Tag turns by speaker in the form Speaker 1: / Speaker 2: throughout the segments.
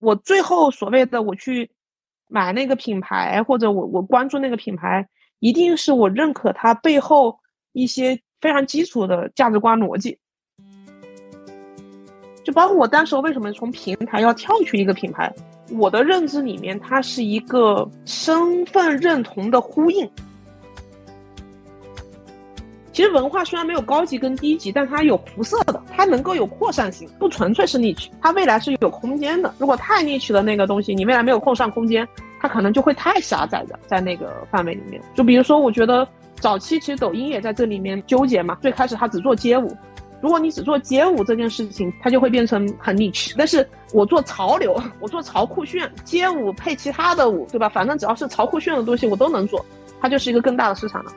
Speaker 1: 我最后所谓的我去买那个品牌，或者我我关注那个品牌，一定是我认可它背后一些非常基础的价值观逻辑。就包括我当时为什么从平台要跳去一个品牌，我的认知里面，它是一个身份认同的呼应。其实文化虽然没有高级跟低级，但它有辐射的，它能够有扩散性，不纯粹是 niche，它未来是有空间的。如果太 niche 的那个东西，你未来没有扩散空间，它可能就会太狭窄的在那个范围里面。就比如说，我觉得早期其实抖音也在这里面纠结嘛，最开始它只做街舞。如果你只做街舞这件事情，它就会变成很 niche。但是我做潮流，我做潮酷炫，街舞配其他的舞，对吧？反正只要是潮酷炫的东西，我都能做，它就是一个更大的市场了。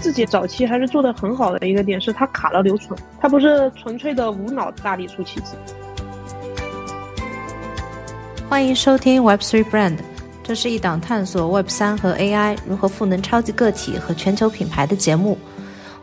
Speaker 1: 自己早期还是做的很好的一个点是，它卡了留存，它不是纯粹的无脑大力出奇迹。
Speaker 2: 欢迎收听 Web Three Brand，这是一档探索 Web 三和 AI 如何赋能超级个体和全球品牌的节目。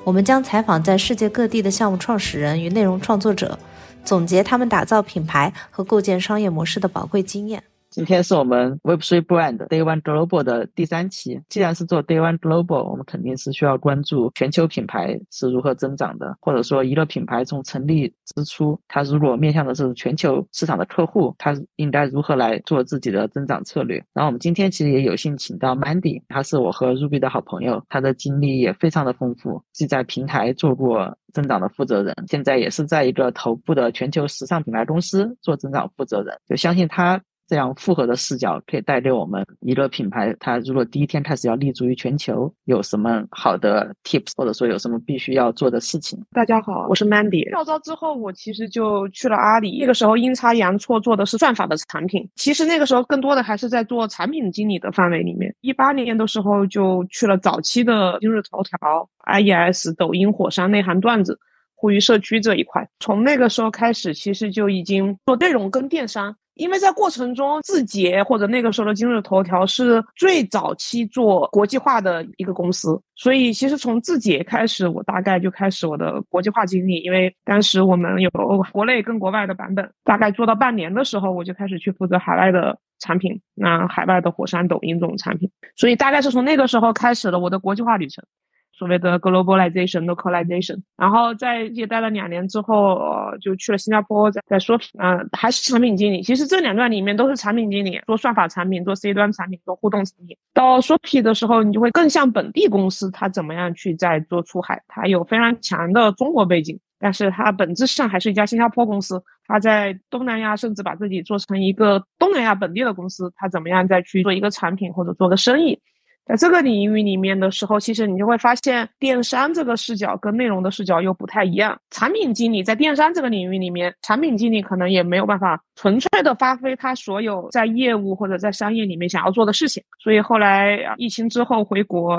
Speaker 2: 我们将采访在世界各地的项目创始人与内容创作者，总结他们打造品牌和构建商业模式的宝贵经验。
Speaker 3: 今天是我们 Web3 Brand Day One Global 的第三期。既然是做 Day One Global，我们肯定是需要关注全球品牌是如何增长的，或者说一个品牌从成立之初，它如果面向的是全球市场的客户，它应该如何来做自己的增长策略。然后我们今天其实也有幸请到 Mandy，他是我和 Ruby 的好朋友，他的经历也非常的丰富，既在平台做过增长的负责人，现在也是在一个头部的全球时尚品牌公司做增长负责人，就相信他。这样复合的视角可以带给我们一个品牌，它如果第一天开始要立足于全球，有什么好的 tips，或者说有什么必须要做的事情？
Speaker 1: 大家好，我是 Mandy。跳槽之后，我其实就去了阿里，那个时候阴差阳错做的是算法的产品。其实那个时候更多的还是在做产品经理的范围里面。一八年的时候就去了早期的今日头条、IES、抖音、火山内涵段子、互娱社区这一块。从那个时候开始，其实就已经做内容跟电商。因为在过程中，字节或者那个时候的今日头条是最早期做国际化的一个公司，所以其实从字节开始，我大概就开始我的国际化经历。因为当时我们有国内跟国外的版本，大概做到半年的时候，我就开始去负责海外的产品，那海外的火山、抖音这种产品，所以大概是从那个时候开始了我的国际化旅程。所谓的 globalization、localization，然后在也待了两年之后，就去了新加坡，在在 Shopee，，嗯，还是产品经理。其实这两段里面都是产品经理，做算法产品，做 C 端产品，做互动产品。到说 P 的时候，你就会更像本地公司，它怎么样去在做出海？它有非常强的中国背景，但是它本质上还是一家新加坡公司。它在东南亚甚至把自己做成一个东南亚本地的公司，它怎么样再去做一个产品或者做个生意？在这个领域里面的时候，其实你就会发现，电商这个视角跟内容的视角又不太一样。产品经理在电商这个领域里面，产品经理可能也没有办法纯粹的发挥他所有在业务或者在商业里面想要做的事情。所以后来疫情之后回国，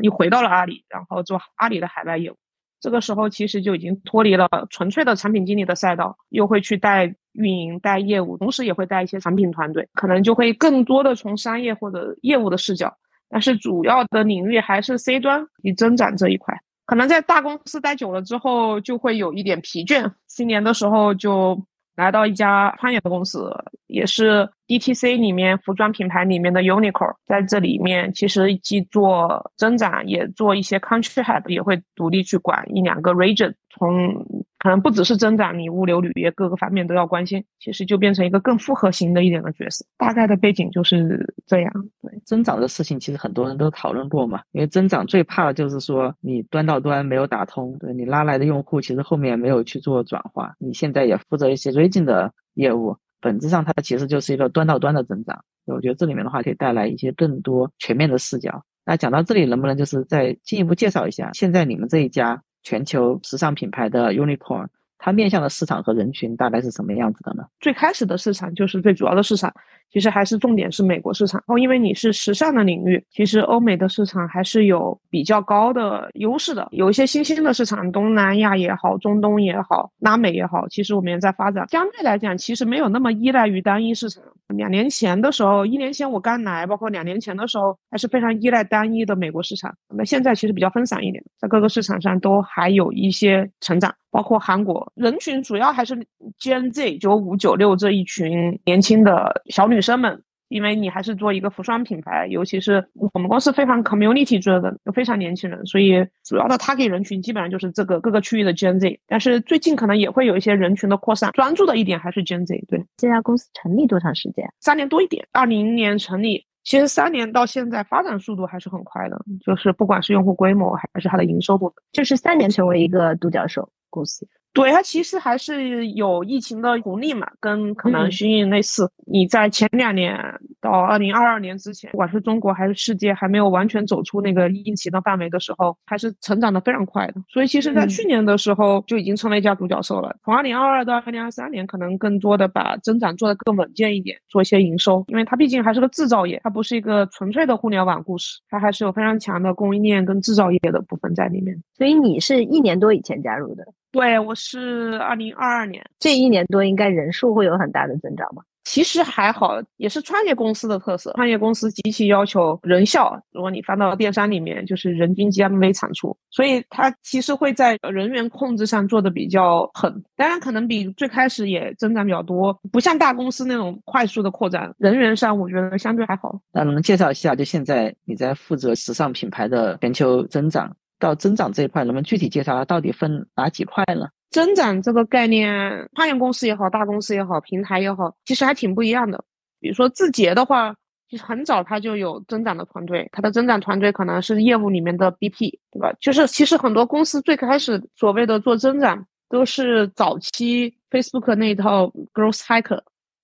Speaker 1: 又回到了阿里，然后做阿里的海外业务。这个时候其实就已经脱离了纯粹的产品经理的赛道，又会去带运营、带业务，同时也会带一些产品团队，可能就会更多的从商业或者业务的视角。但是主要的领域还是 C 端与增长这一块，可能在大公司待久了之后就会有一点疲倦。新年的时候就来到一家创业的公司，也是 DTC 里面服装品牌里面的 Uniqlo，在这里面其实既做增长，也做一些 Country Head，也会独立去管一两个 Region，从。可能不只是增长，你物流、履约各个方面都要关心，其实就变成一个更复合型的一点的角色。大概的背景就是这样。
Speaker 3: 对增长的事情，其实很多人都讨论过嘛。因为增长最怕的就是说你端到端没有打通，对你拉来的用户其实后面没有去做转化。你现在也负责一些 region 的业务，本质上它其实就是一个端到端的增长。我觉得这里面的话可以带来一些更多全面的视角。那讲到这里，能不能就是再进一步介绍一下现在你们这一家？全球时尚品牌的 unipo 它面向的市场和人群大概是什么样子的呢？
Speaker 1: 最开始的市场就是最主要的市场，其实还是重点是美国市场。然后因为你是时尚的领域，其实欧美的市场还是有比较高的优势的。有一些新兴的市场，东南亚也好，中东也好，拉美也好，其实我们也在发展。相对来讲，其实没有那么依赖于单一市场。两年前的时候，一年前我刚来，包括两年前的时候，还是非常依赖单一的美国市场。那现在其实比较分散一点，在各个市场上都还有一些成长，包括韩国人群主要还是 Gen Z 九五九六这一群年轻的小女生们。因为你还是做一个服装品牌，尤其是我们公司非常 community driven，非常年轻人，所以主要的 target 人群基本上就是这个各个区域的 Gen Z。但是最近可能也会有一些人群的扩散，专注的一点还是 Gen Z。对，
Speaker 2: 这家公司成立多长时间？
Speaker 1: 三年多一点，二零年成立，其实三年到现在发展速度还是很快的，就是不管是用户规模还是它的营收部分，
Speaker 2: 就是三年成为一个独角兽公司。
Speaker 1: 对它其实还是有疫情的红利嘛，跟可能虚应类似。你在前两年到二零二二年之前，不管是中国还是世界，还没有完全走出那个疫情的范围的时候，还是成长的非常快的。所以其实，在去年的时候就已经成为一家独角兽了。从二零二二到二零二三年，可能更多的把增长做得更稳健一点，做一些营收，因为它毕竟还是个制造业，它不是一个纯粹的互联网故事，它还是有非常强的供应链跟制造业的部分在里面。
Speaker 2: 所以你是一年多以前加入的。
Speaker 1: 对，我是二零二二年，
Speaker 2: 这一年多应该人数会有很大的增长吧？
Speaker 1: 其实还好，也是创业公司的特色。创业公司极其要求人效，如果你放到电商里面，就是人均 GMV 产出，所以它其实会在人员控制上做的比较狠。当然，可能比最开始也增长比较多，不像大公司那种快速的扩展。人员上，我觉得相对还好。
Speaker 3: 那能介绍一下，就现在你在负责时尚品牌的全球增长？到增长这一块，能不能具体介绍它到底分哪几块呢？
Speaker 1: 增长这个概念，创业公司也好，大公司也好，平台也好，其实还挺不一样的。比如说字节的话，其实很早它就有增长的团队，它的增长团队可能是业务里面的 BP，对吧？就是其实很多公司最开始所谓的做增长，都是早期 Facebook 那一套 growth hacker。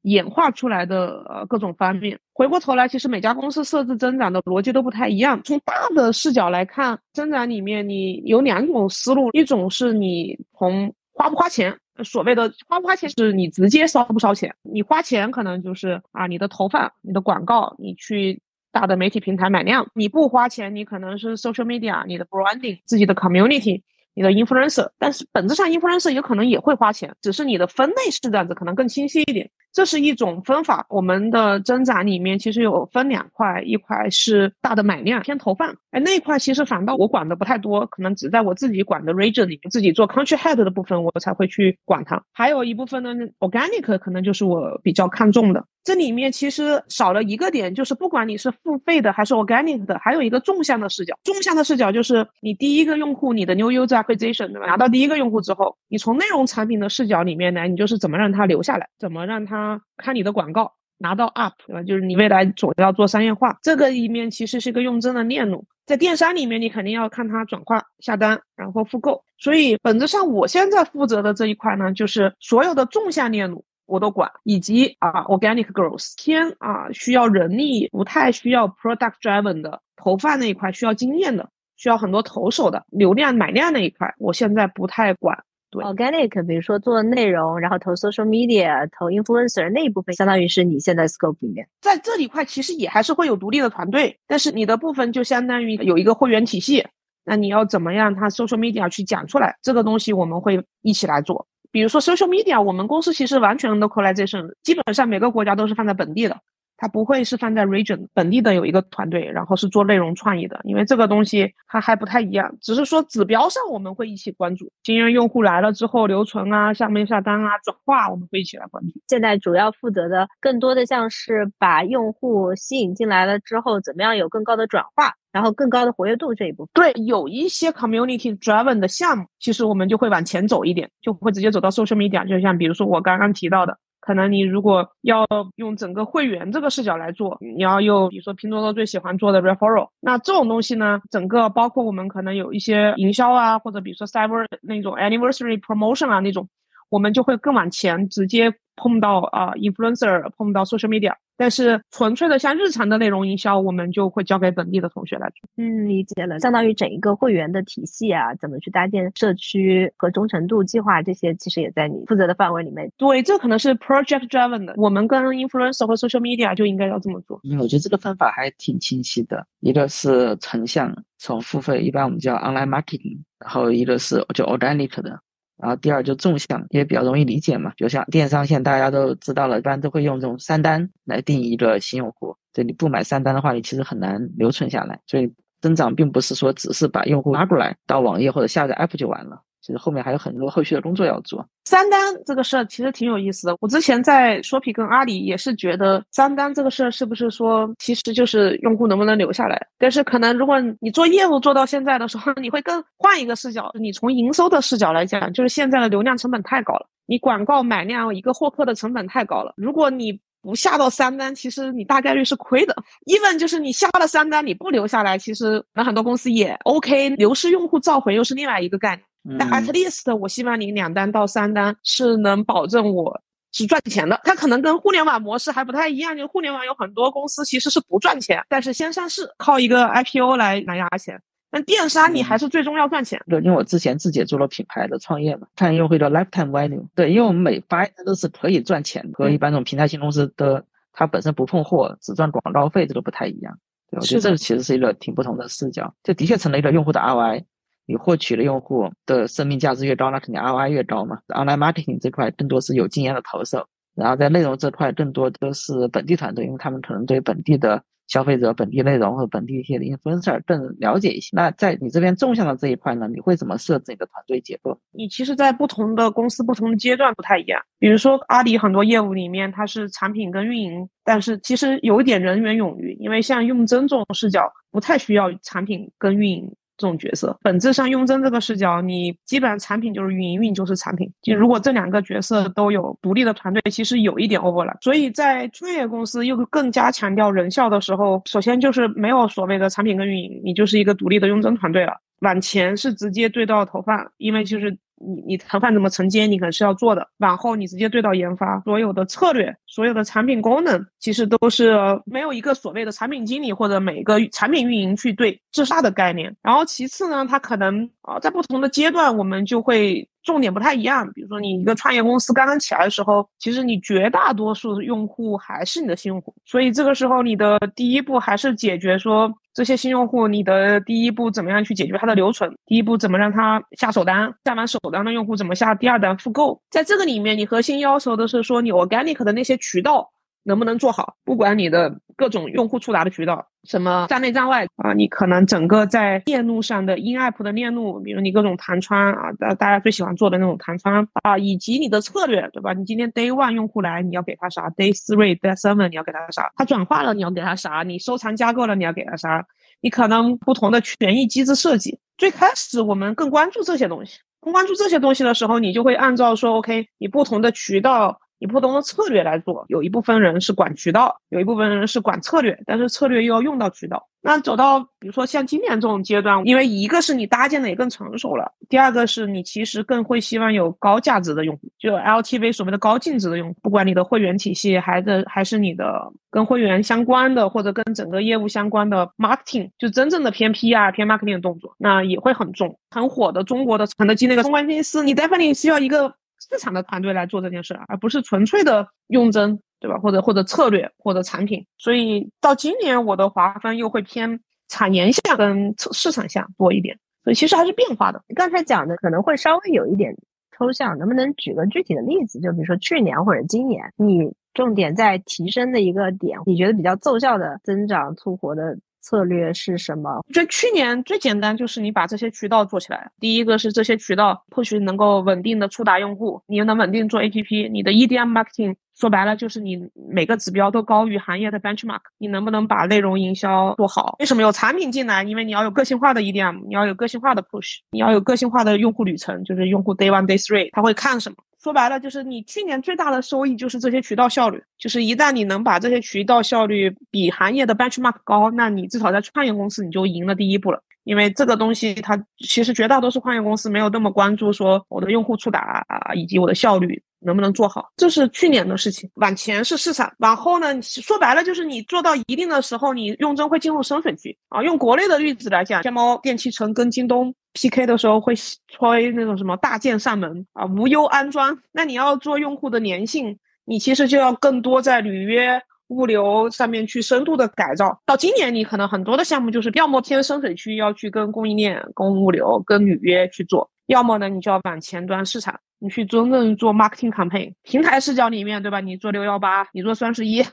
Speaker 1: 演化出来的呃各种方面，回过头来，其实每家公司设置增长的逻辑都不太一样。从大的视角来看，增长里面你有两种思路，一种是你从花不花钱，所谓的花不花钱是你直接烧不烧钱，你花钱可能就是啊你的投放、你的广告，你去大的媒体平台买量；你不花钱，你可能是 social media、你的 branding、自己的 community。你的 influencer，但是本质上 influencer 有可能也会花钱，只是你的分类是这样子，可能更清晰一点。这是一种分法。我们的增长里面其实有分两块，一块是大的买量偏投放，哎，那一块其实反倒我管的不太多，可能只在我自己管的 region 里面，自己做 country head 的部分我才会去管它。还有一部分呢，organic 可能就是我比较看重的。这里面其实少了一个点，就是不管你是付费的还是 organic 的，还有一个纵向的视角。纵向的视角就是你第一个用户，你的 new user acquisition，对吧？拿到第一个用户之后，你从内容产品的视角里面来，你就是怎么让他留下来，怎么让他啊看你的广告，拿到 up，对吧？就是你未来总要做商业化，这个里面其实是一个用真的链路。在电商里面，你肯定要看它转化、下单，然后复购。所以本质上，我现在负责的这一块呢，就是所有的纵向链路。我都管，以及啊，organic growth 偏啊需要人力，不太需要 product driven 的投放那一块，需要经验的，需要很多投手的流量买量那一块，我现在不太管。对
Speaker 2: ，organic，比如说做内容，然后投 social media，投 influencer 那一部分，相当于是你现在 scope 里面，
Speaker 1: 在这里块其实也还是会有独立的团队，但是你的部分就相当于有一个会员体系，那你要怎么样他 social media 去讲出来，这个东西我们会一起来做。比如说 social media，我们公司其实完全 localization，基本上每个国家都是放在本地的，它不会是放在 region 本地的有一个团队，然后是做内容创意的，因为这个东西它还不太一样，只是说指标上我们会一起关注，经验用户来了之后留存啊、下面下单啊、转化，我们会一起来关注。
Speaker 2: 现在主要负责的更多的像是把用户吸引进来了之后，怎么样有更高的转化。然后更高的活跃度这一部分，
Speaker 1: 对，有一些 community driven 的项目，其实我们就会往前走一点，就会直接走到 social media。就像比如说我刚刚提到的，可能你如果要用整个会员这个视角来做，你要用比如说拼多多最喜欢做的 referral，那这种东西呢，整个包括我们可能有一些营销啊，或者比如说 cyber 那种 anniversary promotion 啊那种，我们就会更往前直接。碰到啊，influencer 碰到 social media，但是纯粹的像日常的内容营销，我们就会交给本地的同学来做。
Speaker 2: 嗯，理解了，相当于整一个会员的体系啊，怎么去搭建社区和忠诚度计划，这些其实也在你负责的范围里面。
Speaker 1: 对，这可能是 project driven 的，我们跟 influencer 和 social media 就应该要这么做。
Speaker 3: 嗯，我觉得这个分法还挺清晰的，一个是成像从付费，一般我们叫 online marketing，然后一个是就 organic 的。然后第二就纵向也比较容易理解嘛，就像电商现在大家都知道了，一般都会用这种三单来定义一个新用户。对你不买三单的话，你其实很难留存下来。所以增长并不是说只是把用户拉过来到网页或者下载 app 就完了。其实后面还有很多后续的工作要做。
Speaker 1: 三单这个事儿其实挺有意思的。我之前在说皮跟阿里也是觉得三单这个事儿是不是说其实就是用户能不能留下来？但是可能如果你做业务做到现在的时候，你会更换一个视角，你从营收的视角来讲，就是现在的流量成本太高了，你广告买量一个获客的成本太高了。如果你不下到三单，其实你大概率是亏的。even 就是你下了三单，你不留下来，其实那很多公司也 OK。流失用户召回又是另外一个概念。但 at least 我希望你两单到三单是能保证我是赚钱的。它可能跟互联网模式还不太一样，就互联网有很多公司其实是不赚钱，但是先上市靠一个 IPO 来来压钱。但电商你还是最终要赚钱。
Speaker 3: 对，因为我之前自己也做了品牌的创业嘛，看用户的 lifetime value。对，因为我们每发一单都是可以赚钱的，和一般这种平台型公司的它本身不碰货，只赚广告费，这个不太一样。对，我觉得这其实是一个挺不同的视角。这的确成了一个用户的 ROI。你获取的用户的生命价值越高，那肯定 ROI 越高嘛。Online marketing 这块更多是有经验的投手，然后在内容这块更多都是本地团队，因为他们可能对本地的消费者、本地内容和本地一些的 influencer 更了解一些。那在你这边纵向的这一块呢，你会怎么设置你的团队结构？
Speaker 1: 你其实，在不同的公司、不同的阶段不太一样。比如说阿里很多业务里面，它是产品跟运营，但是其实有一点人员冗余，因为像用真这种视角，不太需要产品跟运营。这种角色，本质上雍正这个视角，你基本上产品就是运营，运营就是产品。就如果这两个角色都有独立的团队，其实有一点 over 了。所以在创业公司又更加强调人效的时候，首先就是没有所谓的产品跟运营，你就是一个独立的雍正团队了。往前是直接对到投放，因为就是。你你谈判怎么承接，你可能是要做的。往后你直接对到研发，所有的策略、所有的产品功能，其实都是没有一个所谓的产品经理或者每个产品运营去对自杀的概念。然后其次呢，它可能啊，在不同的阶段，我们就会。重点不太一样，比如说你一个创业公司刚刚起来的时候，其实你绝大多数用户还是你的新用户，所以这个时候你的第一步还是解决说这些新用户，你的第一步怎么样去解决它的留存，第一步怎么让他下首单，下完首单的用户怎么下第二单复购，在这个里面，你核心要求的是说你 organic 的那些渠道。能不能做好？不管你的各种用户触达的渠道，什么站内站外啊，你可能整个在链路上的 in app 的链路，比如你各种弹窗啊，大大家最喜欢做的那种弹窗啊，以及你的策略，对吧？你今天 day one 用户来，你要给他啥？day three、day seven 你要给他啥？他转化了你要给他啥？你收藏加购了你要给他啥？你可能不同的权益机制设计，最开始我们更关注这些东西，更关注这些东西的时候，你就会按照说 OK，你不同的渠道。以不同的策略来做，有一部分人是管渠道，有一部分人是管策略，但是策略又要用到渠道。那走到比如说像今年这种阶段，因为一个是你搭建的也更成熟了，第二个是你其实更会希望有高价值的用户，就 LTV 所谓的高净值的用户，不管你的会员体系还是还是你的跟会员相关的或者跟整个业务相关的 marketing，就真正的偏 PR 偏 marketing 的动作，那也会很重。很火的中国的肯德基那个公关公司，你 definitely 需要一个。市场的团队来做这件事，而不是纯粹的用针，对吧？或者或者策略或者产品。所以到今年我的划分又会偏产研项跟市场项多一点。所以其实还是变化的。
Speaker 2: 你刚才讲的可能会稍微有一点抽象，能不能举个具体的例子？就比如说去年或者今年，你重点在提升的一个点，你觉得比较奏效的增长促活的。策略是什么？
Speaker 1: 就去年最简单就是你把这些渠道做起来。第一个是这些渠道或许能够稳定的触达用户，你又能稳定做 APP。你的 EDM marketing 说白了就是你每个指标都高于行业的 benchmark。你能不能把内容营销做好？为什么有产品进来？因为你要有个性化的 EDM，你要有个性化的 push，你要有个性化的用户旅程，就是用户 day one day three 他会看什么？说白了就是你去年最大的收益就是这些渠道效率，就是一旦你能把这些渠道效率比行业的 benchmark 高，那你至少在创业公司你就赢了第一步了。因为这个东西它其实绝大多数矿业公司没有那么关注说我的用户触达啊以及我的效率。能不能做好，这是去年的事情。往前是市场，往后呢？说白了就是你做到一定的时候，你用真会进入深水区啊。用国内的例子来讲，天猫、电器城跟京东 PK 的时候会吹那种什么大件上门啊，无忧安装。那你要做用户的粘性，你其实就要更多在履约、物流上面去深度的改造。到今年，你可能很多的项目就是要么偏深水区，要去跟供应链、跟物流、跟履约去做。要么呢，你就要往前端市场，你去真正做 marketing campaign。平台视角里面，对吧？你做六幺八，你做双十一，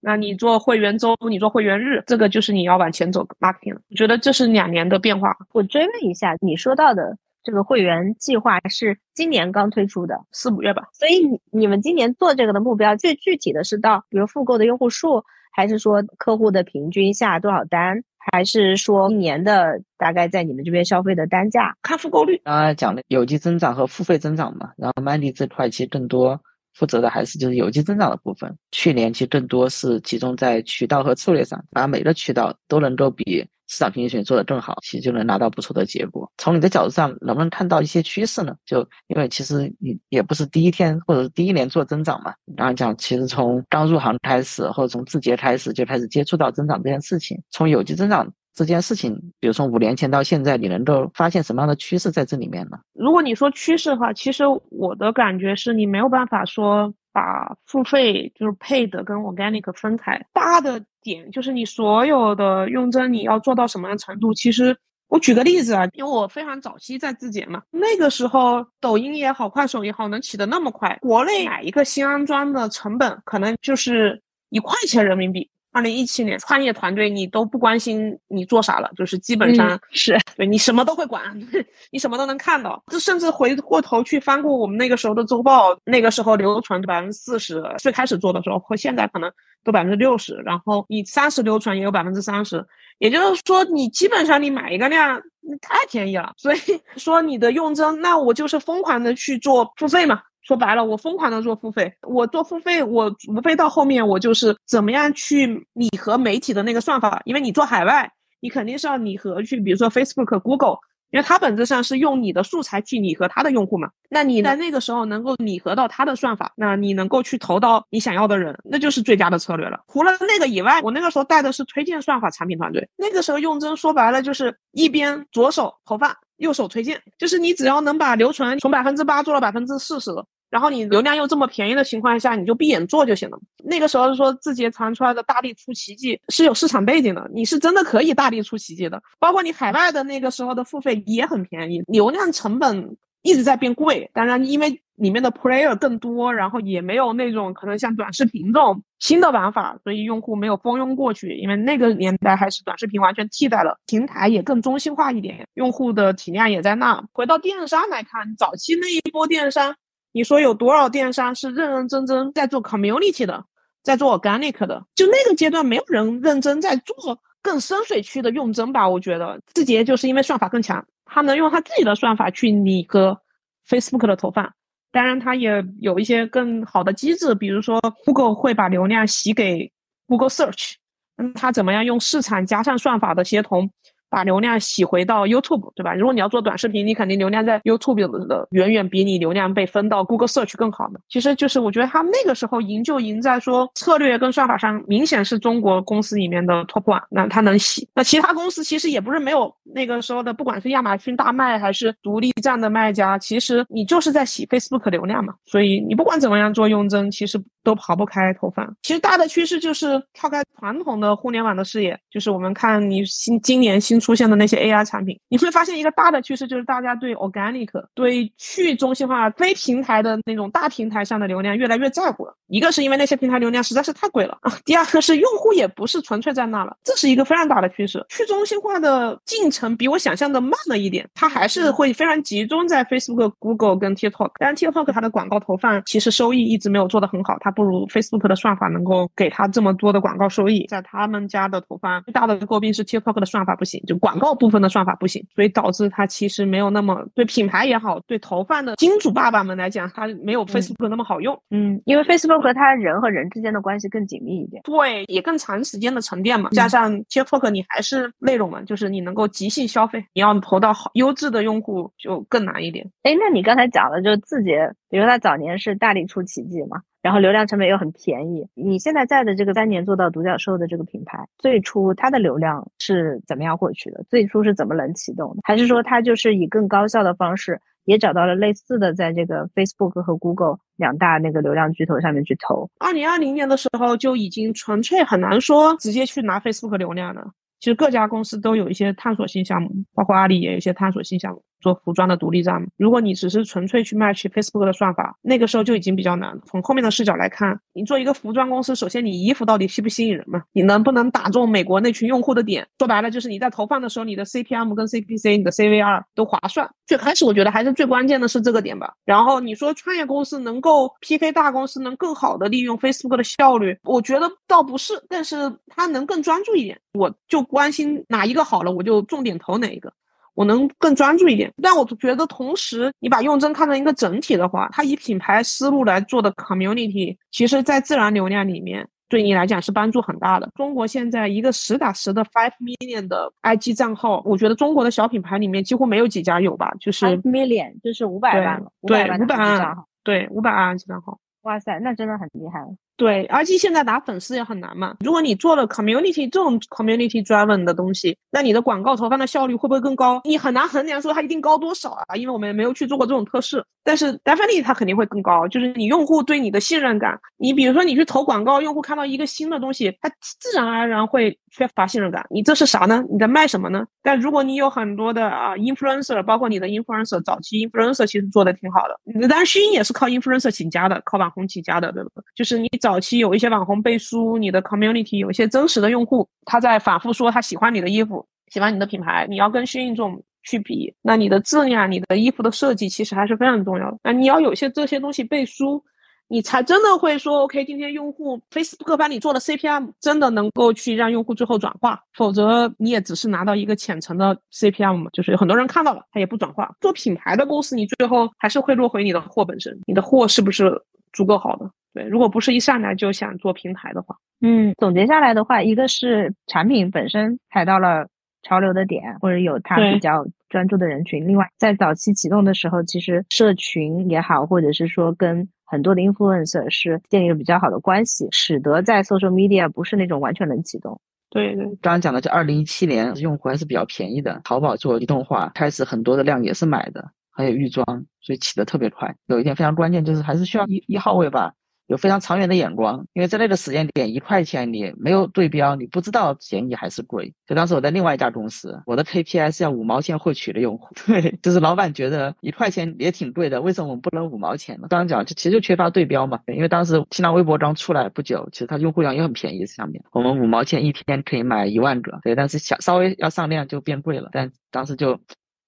Speaker 1: 那你做会员周，你做会员日，这个就是你要往前走 marketing。我觉得这是两年的变化。
Speaker 2: 我追问一下，你说到的这个会员计划是今年刚推出的，
Speaker 1: 四五月吧？
Speaker 2: 所以你你们今年做这个的目标，最具体的是到比如复购的用户数，还是说客户的平均下多少单？还是说一年的大概在你们这边消费的单价，
Speaker 1: 看复购率。
Speaker 3: 刚才讲的有机增长和付费增长嘛，然后 Mandy 这块其实更多负责的还是就是有机增长的部分。去年其实更多是集中在渠道和策略上，把每个渠道都能够比市场平均水做得更好，其实就能拿到不错的结果。从你的角度上，能不能看到一些趋势呢？就因为其实你也不是第一天或者是第一年做增长嘛，然后讲其实从刚入行开始，或者从字节开始就开始接触到增长这件事情，从有机增长。这件事情，比如从五年前到现在，你能够发现什么样的趋势在这里面呢？
Speaker 1: 如果你说趋势的话，其实我的感觉是你没有办法说把付费就是 paid 跟 organic 分开。大的点就是你所有的用针你要做到什么样程度？其实我举个例子啊，因为我非常早期在字节嘛，那个时候抖音也好，快手也好，能起得那么快，国内买一个新安装的成本可能就是一块钱人民币。二零一七年创业团队，你都不关心你做啥了，就是基本上
Speaker 2: 是
Speaker 1: 对你什么都会管，你什么都能看到。这甚至回过头去翻过我们那个时候的周报，那个时候流传百分之四十，最开始做的时候和现在可能都百分之六十，然后你三十流传也有百分之三十，也就是说你基本上你买一个量太便宜了，所以说你的用针，那我就是疯狂的去做付费嘛。说白了，我疯狂的做付费，我做付费，我无非到后面我就是怎么样去拟合媒体的那个算法，因为你做海外，你肯定是要拟合去，比如说 Facebook、Google，因为它本质上是用你的素材去拟合它的用户嘛。那你在那个时候能够拟合到它的算法，那你能够去投到你想要的人，那就是最佳的策略了。除了那个以外，我那个时候带的是推荐算法产品团队，那个时候用真说白了就是一边左手投放，右手推荐，就是你只要能把流传从百分之八做到百分之四十。然后你流量又这么便宜的情况下，你就闭眼做就行了。那个时候说字节传出来的大力出奇迹是有市场背景的，你是真的可以大力出奇迹的。包括你海外的那个时候的付费也很便宜，流量成本一直在变贵。当然，因为里面的 player 更多，然后也没有那种可能像短视频这种新的玩法，所以用户没有蜂拥过去。因为那个年代还是短视频完全替代了，平台也更中心化一点，用户的体量也在那。回到电商来看，早期那一波电商。你说有多少电商是认认真真在做 community 的，在做 organic 的？就那个阶段，没有人认真在做更深水区的用针吧？我觉得字节就是因为算法更强，他能用他自己的算法去拟合 Facebook 的投放，当然他也有一些更好的机制，比如说 Google 会把流量洗给 Google Search，嗯，他怎么样用市场加上算法的协同？把流量洗回到 YouTube，对吧？如果你要做短视频，你肯定流量在 YouTube 的远远比你流量被分到 Google Search 更好的。其实就是我觉得他们那个时候赢就赢在说策略跟算法上明显是中国公司里面的 Top One，那他能洗。那其他公司其实也不是没有那个时候的，不管是亚马逊大卖还是独立站的卖家，其实你就是在洗 Facebook 流量嘛。所以你不管怎么样做用针，其实都跑不开投放。其实大的趋势就是跳开传统的互联网的视野，就是我们看你新今年新。出现的那些 AI 产品，你会发现一个大的趋势，就是大家对 organic、对去中心化、非平台的那种大平台上的流量越来越在乎了。一个是因为那些平台流量实在是太贵了啊，第二个是用户也不是纯粹在那了，这是一个非常大的趋势。去中心化的进程比我想象的慢了一点，它还是会非常集中在 Facebook、Google 跟 TikTok。但 TikTok 它的广告投放其实收益一直没有做得很好，它不如 Facebook 的算法能够给他这么多的广告收益。在他们家的投放最大的诟病是 TikTok 的算法不行，就。广告部分的算法不行，所以导致他其实没有那么对品牌也好，对投放的金主爸爸们来讲，它没有 Facebook 那么好用。
Speaker 2: 嗯，因为 Facebook 和它人和人之间的关系更紧密一点，
Speaker 1: 对，也更长时间的沉淀嘛。加上 TikTok 你还是内容嘛，就是你能够即兴消费，你要投到好优质的用户就更难一点。
Speaker 2: 哎，那你刚才讲了，就是字节，比如他早年是大力出奇迹嘛。然后流量成本又很便宜，你现在在的这个三年做到独角兽的这个品牌，最初它的流量是怎么样获取的？最初是怎么能启动的？还是说它就是以更高效的方式，也找到了类似的，在这个 Facebook 和 Google 两大那个流量巨头上面去投？
Speaker 1: 二零二零年的时候就已经纯粹很难说直接去拿 Facebook 流量了。其实各家公司都有一些探索性项目，包括阿里也有一些探索性项目。做服装的独立站。如果你只是纯粹去 match Facebook 的算法，那个时候就已经比较难了。从后面的视角来看，你做一个服装公司，首先你衣服到底吸不吸引人嘛？你能不能打中美国那群用户的点？说白了就是你在投放的时候，你的 CPM 跟 CPC、你的 CVR 都划算。最开始我觉得还是最关键的是这个点吧。然后你说创业公司能够 PK 大公司，能更好的利用 Facebook 的效率，我觉得倒不是，但是它能更专注一点。我就关心哪一个好了，我就重点投哪一个，我能更专注一点。但我觉得同时，你把用真看成一个整体的话，它以品牌思路来做的 community，其实在自然流量里面对你来讲是帮助很大的。中国现在一个实打实的 five million 的 IG 账号，我觉得中国的小品牌里面几乎没有几家有吧？就是
Speaker 4: million，就是五百万，
Speaker 1: 对，五
Speaker 4: 百
Speaker 1: 万，对，五百万 IG 账号。
Speaker 4: 哇塞，那真的很厉害。
Speaker 1: 对而且现在打粉丝也很难嘛。如果你做了 community 这种 community driven 的东西，那你的广告投放的效率会不会更高？你很难衡量说它一定高多少啊，因为我们没有去做过这种测试。但是 definitely 它肯定会更高，就是你用户对你的信任感。你比如说你去投广告，用户看到一个新的东西，他自然而然会缺乏信任感。你这是啥呢？你在卖什么呢？但如果你有很多的啊 influencer，包括你的 influencer 早期 influencer 其实做的挺好的。当然，虚音也是靠 influencer 起家的，靠网红起家的，对吧？就是你早期有一些网红背书，你的 community 有一些真实的用户，他在反复说他喜欢你的衣服，喜欢你的品牌，你要跟迅印这种去比，那你的质量、你的衣服的设计其实还是非常重要的。那你要有些这些东西背书，你才真的会说 OK，今天用户 Facebook 帮你做的 CPM 真的能够去让用户最后转化，否则你也只是拿到一个浅层的 CPM 嘛，就是有很多人看到了，他也不转化。做品牌的公司，你最后还是会落回你的货本身，你的货是不是足够好的？对，如果不是一上来就想做平台的话，
Speaker 4: 嗯，总结下来的话，一个是产品本身踩到了潮流的点，或者有它比较专注的人群。另外，在早期启动的时候，其实社群也好，或者是说跟很多的 influencer 是建立了比较好的关系，使得在 social media 不是那种完全能启动。
Speaker 1: 对对，
Speaker 3: 刚刚讲的这二零一七年用户还是比较便宜的，淘宝做移动化开始很多的量也是买的，还有预装，所以起得特别快。有一点非常关键就是还是需要一一号位吧。有非常长远的眼光，因为在那个时间点，一块钱你没有对标，你不知道便宜还是贵。就当时我在另外一家公司，我的 KPI 是要五毛钱获取的用户，对，就是老板觉得一块钱也挺贵的，为什么我们不能五毛钱呢？刚刚讲，就其实就缺乏对标嘛。因为当时新浪微博刚出来不久，其实它用户量也很便宜，上面我们五毛钱一天可以买一万个，对，但是想稍微要上量就变贵了。但当时就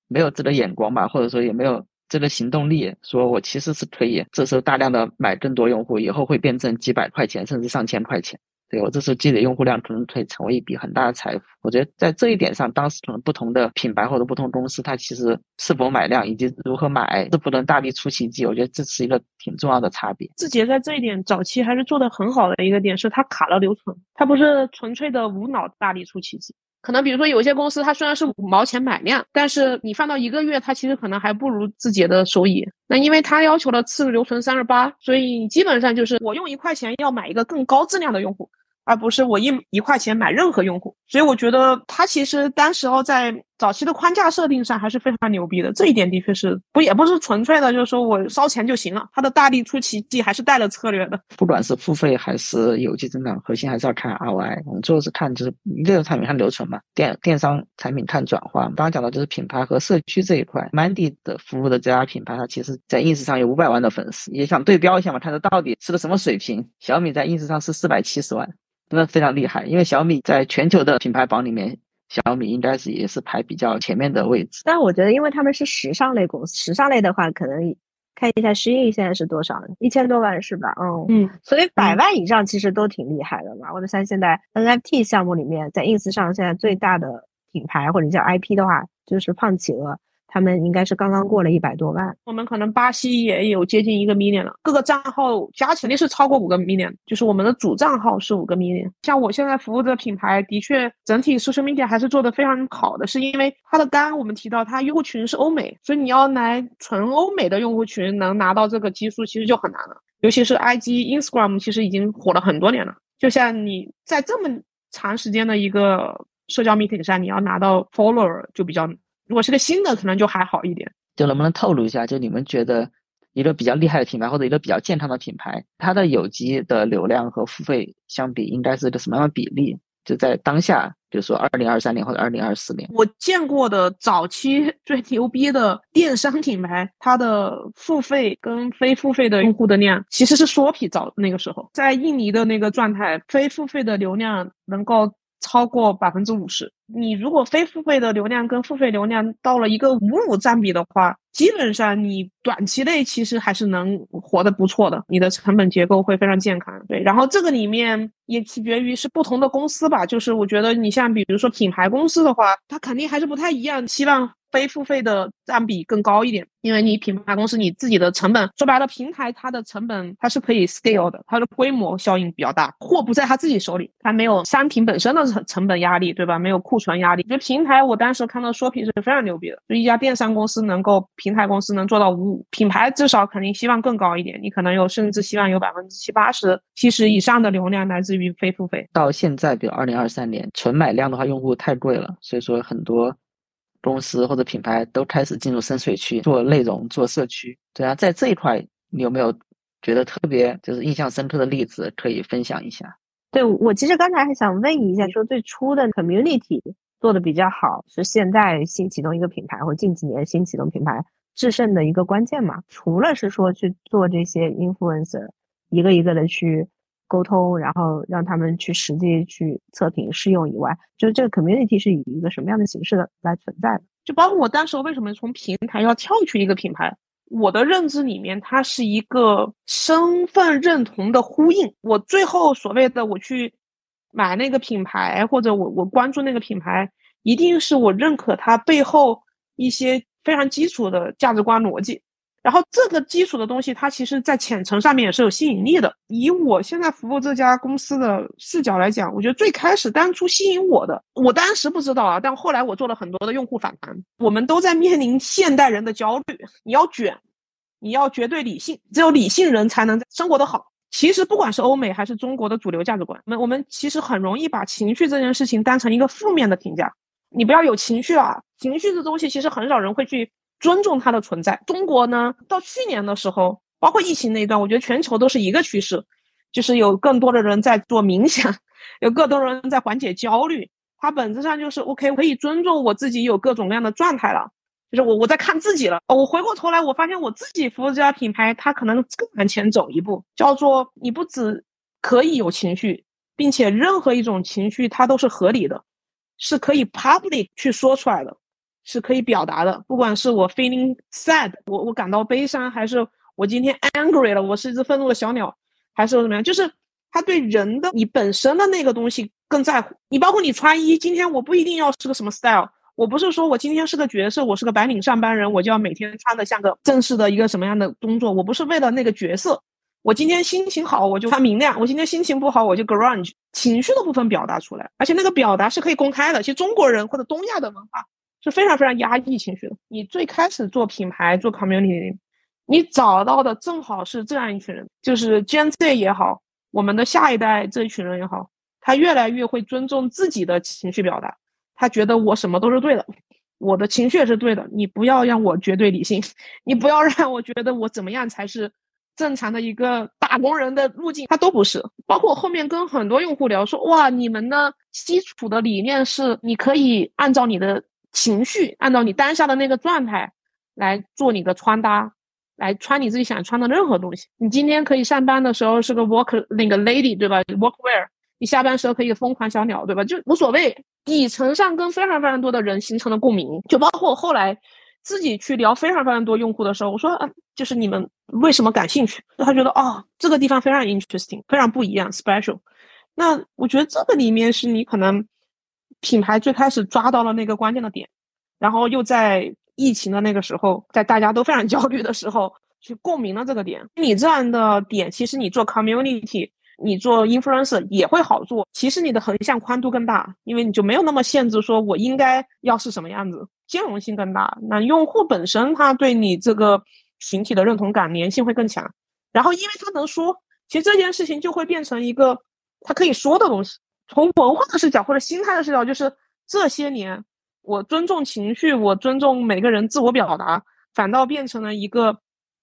Speaker 3: 没有这个眼光吧，或者说也没有。这个行动力，说我其实是可以这时候大量的买更多用户，以后会变成几百块钱，甚至上千块钱。对我这时候积累用户量，可能可以成为一笔很大的财富。我觉得在这一点上，当时可能不同的品牌或者不同公司，它其实是否买量以及如何买，是不能大力出奇迹。我觉得这是一个挺重要的差别。
Speaker 1: 字节在这一点早期还是做的很好的一个点，是它卡了留存，它不是纯粹的无脑大力出奇迹。可能比如说有些公司，它虽然是五毛钱买量，但是你放到一个月，它其实可能还不如字节的收益。那因为它要求的次日留存三十八，所以基本上就是我用一块钱要买一个更高质量的用户。而不是我一一块钱买任何用户，所以我觉得它其实当时候在早期的框架设定上还是非常牛逼的。这一点的确是不也不是纯粹的，就是说我烧钱就行了。它的大力出奇迹还是带了策略的。
Speaker 3: 不管是付费还是有机增长，核心还是要看 ROI。我们最后是看就是内容产品看流程嘛，电电商产品看转化。刚刚讲到就是品牌和社区这一块，Mandy 的服务的这家品牌，它其实在 ins 上有五百万的粉丝，也想对标一下嘛，看它到底是个什么水平。小米在 ins 上是四百七十万。真的非常厉害，因为小米在全球的品牌榜里面，小米应该是也是排比较前面的位置。
Speaker 4: 但我觉得，因为他们是时尚类公司，时尚类的话，可能看一下诗意现在是多少，一千多万是吧？嗯嗯，所以百万以上其实都挺厉害的嘛。或者像现在 NFT 项目里面，在 ins 上现在最大的品牌或者叫 IP 的话，就是胖企鹅。他们应该是刚刚过了一百多万，
Speaker 1: 我们可能巴西也有接近一个 million 了，各个账号加起来是超过五个 million，就是我们的主账号是五个 million。像我现在服务的品牌，的确整体 social media 还是做的非常好的，是因为它的刚刚我们提到它用户群是欧美，所以你要来纯欧美的用户群能拿到这个基数，其实就很难了。尤其是 IG、Instagram，其实已经火了很多年了。就像你在这么长时间的一个社交媒体上，你要拿到 follower 就比较。如果是个新的，可能就还好一点。
Speaker 3: 就能不能透露一下，就你们觉得一个比较厉害的品牌或者一个比较健康的品牌，它的有机的流量和付费相比，应该是个什么样的比例？就在当下，比如说二零二三年或者二零二四年，
Speaker 1: 我见过的早期 最牛逼的电商品牌，它的付费跟非付费的用户的量其实是缩比。早那个时候，在印尼的那个状态，非付费的流量能够超过百分之五十。你如果非付费的流量跟付费流量到了一个五五占比的话，基本上你短期内其实还是能活得不错的，你的成本结构会非常健康。对，然后这个里面也取决于是不同的公司吧，就是我觉得你像比如说品牌公司的话，它肯定还是不太一样，希望。非付费的占比更高一点，因为你品牌公司你自己的成本，说白了，平台它的成本它是可以 scale 的，它的规模效应比较大，货不在他自己手里，它没有商品本身的成成本压力，对吧？没有库库存压力。就平台，我当时看到说品是非常牛逼的，就一家电商公司能够平台公司能做到五五，品牌至少肯定希望更高一点，你可能有甚至希望有百分之七八十、七十以上的流量来自于非付费。
Speaker 3: 到现在，比如二零二三年，纯买量的话，用户太贵了，所以说很多。公司或者品牌都开始进入深水区做内容、做社区，对啊，在这一块你有没有觉得特别就是印象深刻的例子可以分享一下？
Speaker 4: 对我其实刚才还想问一下，说最初的 community 做的比较好，是现在新启动一个品牌或近几年新启动品牌制胜的一个关键嘛？除了是说去做这些 influencer，一个一个的去。沟通，然后让他们去实际去测评试用以外，就是这个 community 是以一个什么样的形式的来存在的？
Speaker 1: 就包括我当时为什么从平台要跳去一个品牌，我的认知里面，它是一个身份认同的呼应。我最后所谓的我去买那个品牌，或者我我关注那个品牌，一定是我认可它背后一些非常基础的价值观逻辑。然后这个基础的东西，它其实，在浅层上面也是有吸引力的。以我现在服务这家公司的视角来讲，我觉得最开始当初吸引我的，我当时不知道啊，但后来我做了很多的用户访谈，我们都在面临现代人的焦虑。你要卷，你要绝对理性，只有理性人才能生活的好。其实不管是欧美还是中国的主流价值观，我们我们其实很容易把情绪这件事情当成一个负面的评价。你不要有情绪啊，情绪这东西其实很少人会去。尊重它的存在。中国呢，到去年的时候，包括疫情那一段，我觉得全球都是一个趋势，就是有更多的人在做冥想，有更多人在缓解焦虑。它本质上就是 OK，可以尊重我自己有各种各样的状态了，就是我我在看自己了。我回过头来，我发现我自己服务这家品牌，它可能更往前走一步，叫做你不只可以有情绪，并且任何一种情绪它都是合理的，是可以 public 去说出来的。是可以表达的，不管是我 feeling sad，我我感到悲伤，还是我今天 angry 了，我是一只愤怒的小鸟，还是怎么样？就是他对人的你本身的那个东西更在乎。你包括你穿衣，今天我不一定要是个什么 style，我不是说我今天是个角色，我是个白领上班人，我就要每天穿的像个正式的一个什么样的工作。我不是为了那个角色，我今天心情好我就穿明亮，我今天心情不好我就 grunge，情绪的部分表达出来，而且那个表达是可以公开的。其实中国人或者东亚的文化。是非常非常压抑情绪的。你最开始做品牌做 community，你找到的正好是这样一群人，就是 Gen Z 也好，我们的下一代这一群人也好，他越来越会尊重自己的情绪表达。他觉得我什么都是对的，我的情绪也是对的。你不要让我绝对理性，你不要让我觉得我怎么样才是正常的一个打工人的路径，他都不是。包括我后面跟很多用户聊说，哇，你们的基础的理念是你可以按照你的。情绪按照你当下的那个状态来做你的穿搭，来穿你自己想穿的任何东西。你今天可以上班的时候是个 work 那个 lady 对吧？workwear。你下班时候可以疯狂小鸟对吧？就无所谓。底层上跟非常非常多的人形成了共鸣，就包括我后来自己去聊非常非常多用户的时候，我说啊，就是你们为什么感兴趣？他觉得哦，这个地方非常 interesting，非常不一样，special。那我觉得这个里面是你可能。品牌最开始抓到了那个关键的点，然后又在疫情的那个时候，在大家都非常焦虑的时候，去共鸣了这个点。你这样的点，其实你做 community，你做 influencer 也会好做。其实你的横向宽度更大，因为你就没有那么限制，说我应该要是什么样子，兼容性更大。那用户本身他对你这个群体的认同感粘性会更强。然后因为他能说，其实这件事情就会变成一个他可以说的东西。从文化的视角或者心态的视角，就是这些年我尊重情绪，我尊重每个人自我表达，反倒变成了一个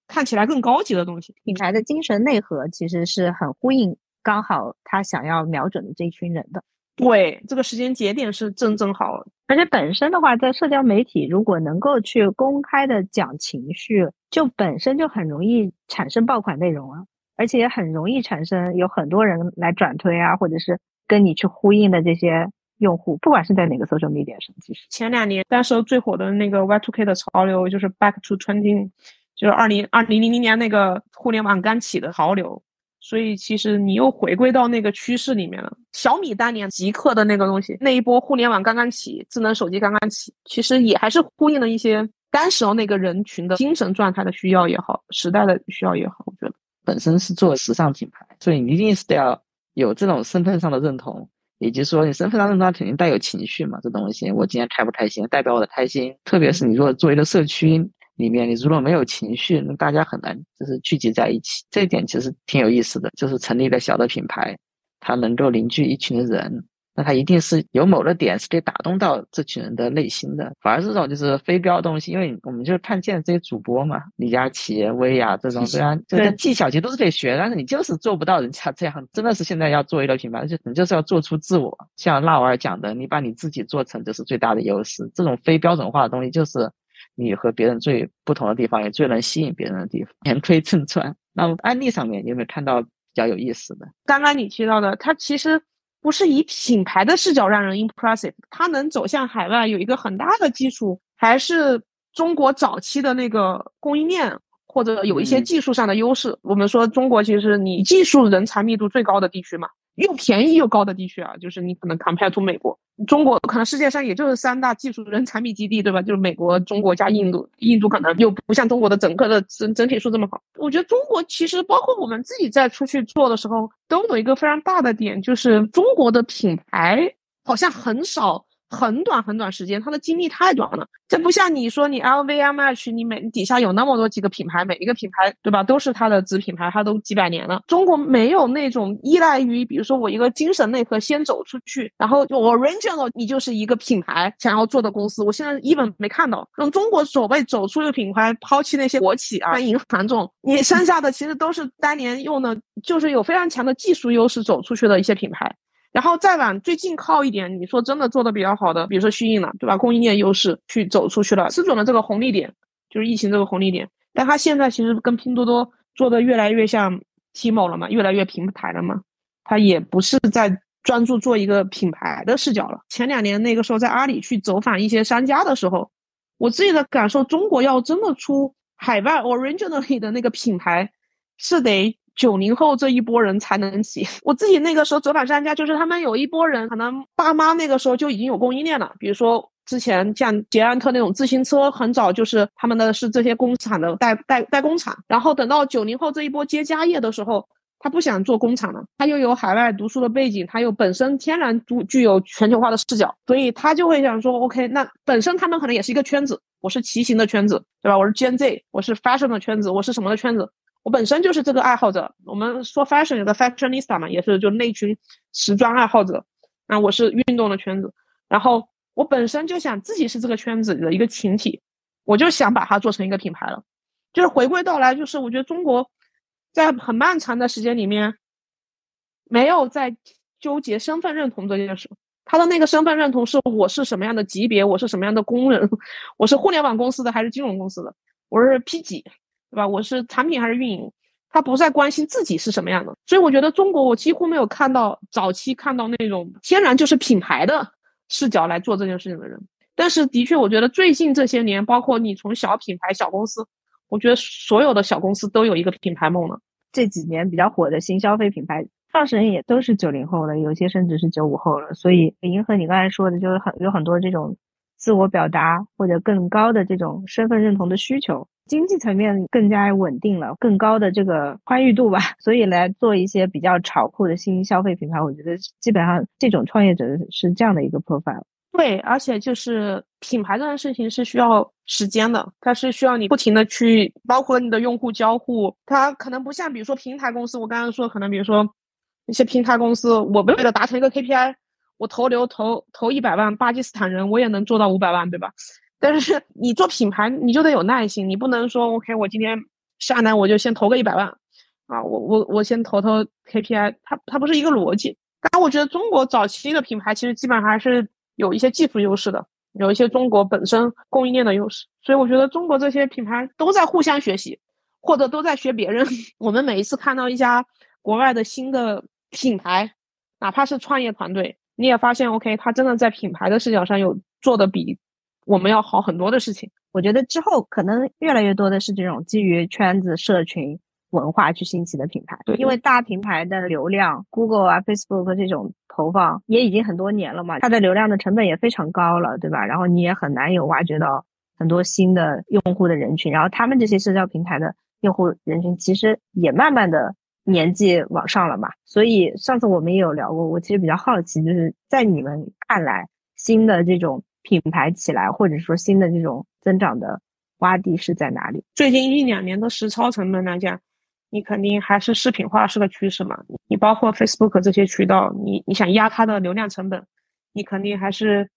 Speaker 1: 看起来更高级的东西。
Speaker 4: 品牌的精神内核其实是很呼应刚好他想要瞄准的这一群人的。
Speaker 1: 对，这个时间节点是正正好。
Speaker 4: 而且本身的话，在社交媒体如果能够去公开的讲情绪，就本身就很容易产生爆款内容啊，而且也很容易产生有很多人来转推啊，或者是跟你去呼应的这些用户，不管是在哪个 social media 上，其实
Speaker 1: 前两年那时候最火的那个 Y2K 的潮流就是 Back to Trending，就是二零二零零零年那个互联网刚起的潮流。所以其实你又回归到那个趋势里面了。小米当年极客的那个东西，那一波互联网刚刚起，智能手机刚刚起，其实也还是呼应了一些当时候那个人群的精神状态的需要也好，时代的需要也好。我觉得
Speaker 3: 本身是做时尚品牌，所以你一定是得要有这种身份上的认同，以及说你身份上认同肯定带有情绪嘛。这东西我今天开不开心，代表我的开心。特别是你如果作为一个社区。里面你如果没有情绪，那大家很难就是聚集在一起。这一点其实挺有意思的，就是成立一个小的品牌，它能够凝聚一群人，那它一定是有某个点是可以打动到这群人的内心的。反而这种就是非标的东西，因为我们就是看见这些主播嘛，李佳琦、薇娅这种，虽然这个技巧其实都是可以学，但是你就是做不到人家这样。真的是现在要做一个品牌，就你就是要做出自我。像纳瓦尔讲的，你把你自己做成就是最大的优势。这种非标准化的东西就是。你和别人最不同的地方，也最能吸引别人的地方，言推正传。那么案例上面，你有没有看到比较有意思的？
Speaker 1: 刚刚你提到的，它其实不是以品牌的视角让人 impressive，它能走向海外有一个很大的基础，还是中国早期的那个供应链或者有一些技术上的优势。我们说中国其实你技术人才密度最高的地区嘛。又便宜又高的地区啊，就是你可能 compare to 美国、中国，可能世界上也就是三大技术人产品基地，对吧？就是美国、中国加印度。印度可能又不像中国的整个的整整体数这么好。我觉得中国其实包括我们自己在出去做的时候，都有一个非常大的点，就是中国的品牌好像很少。很短很短时间，它的经历太短了。这不像你说你 LVMH，你每底下有那么多几个品牌，每一个品牌对吧，都是它的子品牌，它都几百年了。中国没有那种依赖于，比如说我一个精神内核先走出去，然后我 original 你就是一个品牌想要做的公司。我现在一本没看到让中国所谓走出一个品牌，抛弃那些国企啊、银行这种，你剩下的其实都是当年用的，就是有非常强的技术优势走出去的一些品牌。然后再往最近靠一点，你说真的做的比较好的，比如说虚印了，对吧？供应链优势去走出去了，吃准了这个红利点，就是疫情这个红利点。但他现在其实跟拼多多做的越来越像 Tmall 了嘛，越来越平台了嘛，他也不是在专注做一个品牌的视角了。前两年那个时候在阿里去走访一些商家的时候，我自己的感受，中国要真的出海外 originally 的那个品牌，是得。九零后这一波人才能起。我自己那个时候走访商家，就是他们有一波人，可能爸妈那个时候就已经有供应链了。比如说之前像捷安特那种自行车，很早就是他们的是这些工厂的代代代工厂。然后等到九零后这一波接家业的时候，他不想做工厂了，他又有海外读书的背景，他又本身天然具具有全球化的视角，所以他就会想说，OK，那本身他们可能也是一个圈子，我是骑行的圈子，对吧？我是 Gen Z，我是 fashion 的圈子，我是什么的圈子？我本身就是这个爱好者，我们说 fashion 有个 fashionista 嘛，也是就那群时装爱好者。那我是运动的圈子，然后我本身就想自己是这个圈子的一个群体，我就想把它做成一个品牌了。就是回归到来，就是我觉得中国在很漫长的时间里面，没有在纠结身份认同这件事。他的那个身份认同是我是什么样的级别，我是什么样的工人，我是互联网公司的还是金融公司的，我是 P 几。对吧？我是产品还是运营？他不再关心自己是什么样的，所以我觉得中国我几乎没有看到早期看到那种天然就是品牌的视角来做这件事情的人。但是的确，我觉得最近这些年，包括你从小品牌、小公司，我觉得所有的小公司都有一个品牌梦了。
Speaker 4: 这几年比较火的新消费品牌创始人也都是九零后了，有些甚至是九五后了。所以迎合你刚才说的，就是很有很多这种自我表达或者更高的这种身份认同的需求。经济层面更加稳定了，更高的这个宽裕度吧，所以来做一些比较潮酷的新消费品牌，我觉得基本上这种创业者是这样的一个 profile。
Speaker 1: 对，而且就是品牌这件事情是需要时间的，它是需要你不停的去，包括你的用户交互，它可能不像比如说平台公司，我刚刚说可能比如说一些平台公司，我为了达成一个 KPI，我投流投投一百万巴基斯坦人，我也能做到五百万，对吧？但是 你做品牌，你就得有耐心，你不能说 OK，我今天下单我就先投个一百万，啊，我我我先投投 KPI，它它不是一个逻辑。但我觉得中国早期的品牌其实基本上还是有一些技术优势的，有一些中国本身供应链的优势，所以我觉得中国这些品牌都在互相学习，或者都在学别人。我们每一次看到一家国外的新的品牌，哪怕是创业团队，你也发现，OK，他真的在品牌的视角上有做的比我们要好很多的事情。
Speaker 4: 我觉得之后可能越来越多的是这种基于圈子、社群文化去兴起的品牌，因为大品牌的流量，Google 啊、Facebook 这种投放也已经很多年了嘛，它的流量的成本也非常高了，对吧？然后你也很难有挖掘到很多新的用户的人群，然后他们这些社交平台的用户人群其实也慢慢的年纪往上了嘛，所以上次我们也有聊过，我其实比较好奇，就是在你们看来，新的这种品牌起来，或者说新的这种。增长的洼地是在哪里？
Speaker 1: 最近一两年的实操成本来讲，你肯定还是视频化是个趋势嘛。你包括 Facebook 这些渠道，你你想压它的流量成本，你肯定还是。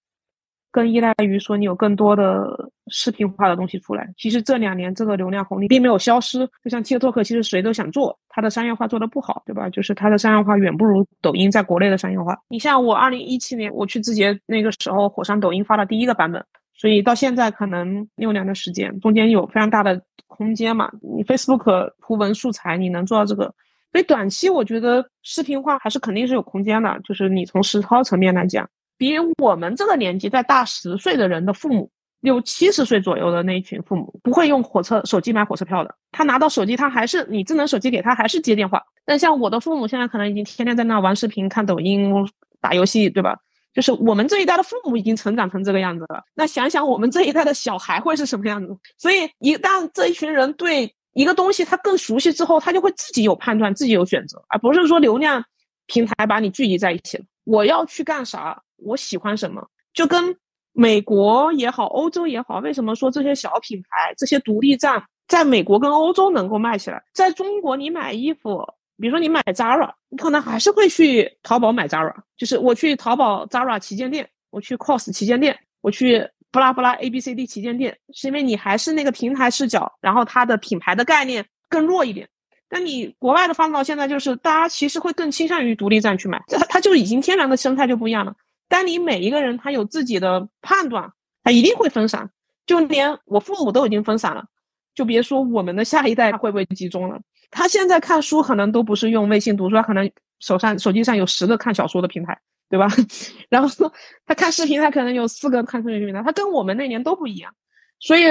Speaker 1: 更依赖于说你有更多的视频化的东西出来。其实这两年这个流量红利并没有消失，就像 TikTok，其实谁都想做，它的商业化做得不好，对吧？就是它的商业化远不如抖音在国内的商业化。你像我二零一七年我去字节那个时候，火山抖音发的第一个版本，所以到现在可能六年的时间，中间有非常大的空间嘛。你 Facebook 图文素材你能做到这个，所以短期我觉得视频化还是肯定是有空间的，就是你从实操层面来讲。比我们这个年纪再大十岁的人的父母，六七十岁左右的那一群父母，不会用火车手机买火车票的。他拿到手机，他还是你智能手机给他，还是接电话。但像我的父母现在可能已经天天在那玩视频、看抖音、打游戏，对吧？就是我们这一代的父母已经成长成这个样子了。那想想我们这一代的小孩会是什么样子？所以一旦这一群人对一个东西他更熟悉之后，他就会自己有判断，自己有选择，而不是说流量平台把你聚集在一起了。我要去干啥？我喜欢什么，就跟美国也好，欧洲也好，为什么说这些小品牌、这些独立站在美国跟欧洲能够卖起来？在中国，你买衣服，比如说你买 Zara，你可能还是会去淘宝买 Zara，就是我去淘宝 Zara 旗舰店，我去 COS 旗舰店，我去布拉布拉 A B C D 旗舰店，是因为你还是那个平台视角，然后它的品牌的概念更弱一点。但你国外的放到现在，就是大家其实会更倾向于独立站去买，它它就已经天然的生态就不一样了。当你每一个人他有自己的判断，他一定会分散。就连我父母都已经分散了，就别说我们的下一代他会不会集中了。他现在看书可能都不是用微信读书，他可能手上手机上有十个看小说的平台，对吧？然后他看视频，他可能有四个看视频平台，他跟我们那年都不一样。所以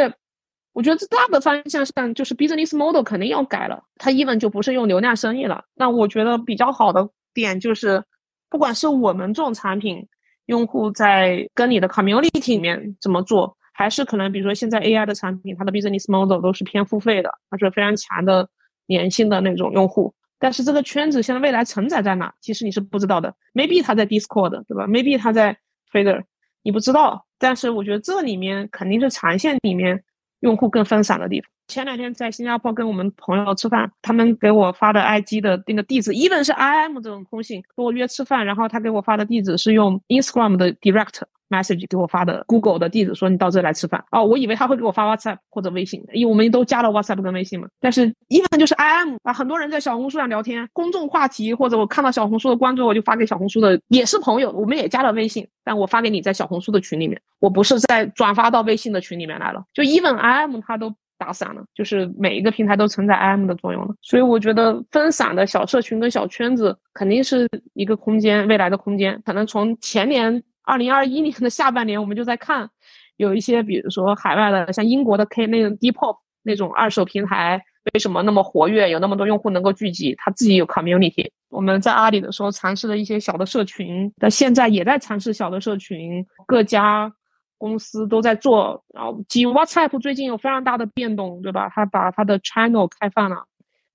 Speaker 1: 我觉得这大的方向上就是 business model 肯定要改了，他一本就不是用流量生意了。那我觉得比较好的点就是，不管是我们这种产品。用户在跟你的 community 里面怎么做，还是可能比如说现在 AI 的产品，它的 business model 都是偏付费的，它是非常强的粘性的那种用户。但是这个圈子现在未来承载在哪，其实你是不知道的。Maybe 它在 Discord，对吧？Maybe 它在 Twitter，你不知道。但是我觉得这里面肯定是长线里面用户更分散的地方。前两天在新加坡跟我们朋友吃饭，他们给我发的 IG 的那个地址，even 是 IM 这种通信，跟我约吃饭，然后他给我发的地址是用 Instagram 的 Direct Message 给我发的 Google 的地址，说你到这来吃饭。哦，我以为他会给我发 WhatsApp 或者微信，因为我们都加了 WhatsApp 跟微信嘛。但是 even 就是 IM 啊，很多人在小红书上聊天，公众话题或者我看到小红书的关注，我就发给小红书的，也是朋友，我们也加了微信，但我发给你在小红书的群里面，我不是在转发到微信的群里面来了。就 even IM 他都。打散了，就是每一个平台都承载 IM 的作用了，所以我觉得分散的小社群跟小圈子肯定是一个空间，未来的空间。可能从前年二零二一年的下半年，我们就在看，有一些比如说海外的，像英国的 K 那种 Depop 那种二手平台，为什么那么活跃，有那么多用户能够聚集，它自己有 community。我们在阿里的时候尝试了一些小的社群，但现在也在尝试小的社群，各家。公司都在做，然后基于 WhatsApp 最近有非常大的变动，对吧？他把他的 channel 开放了，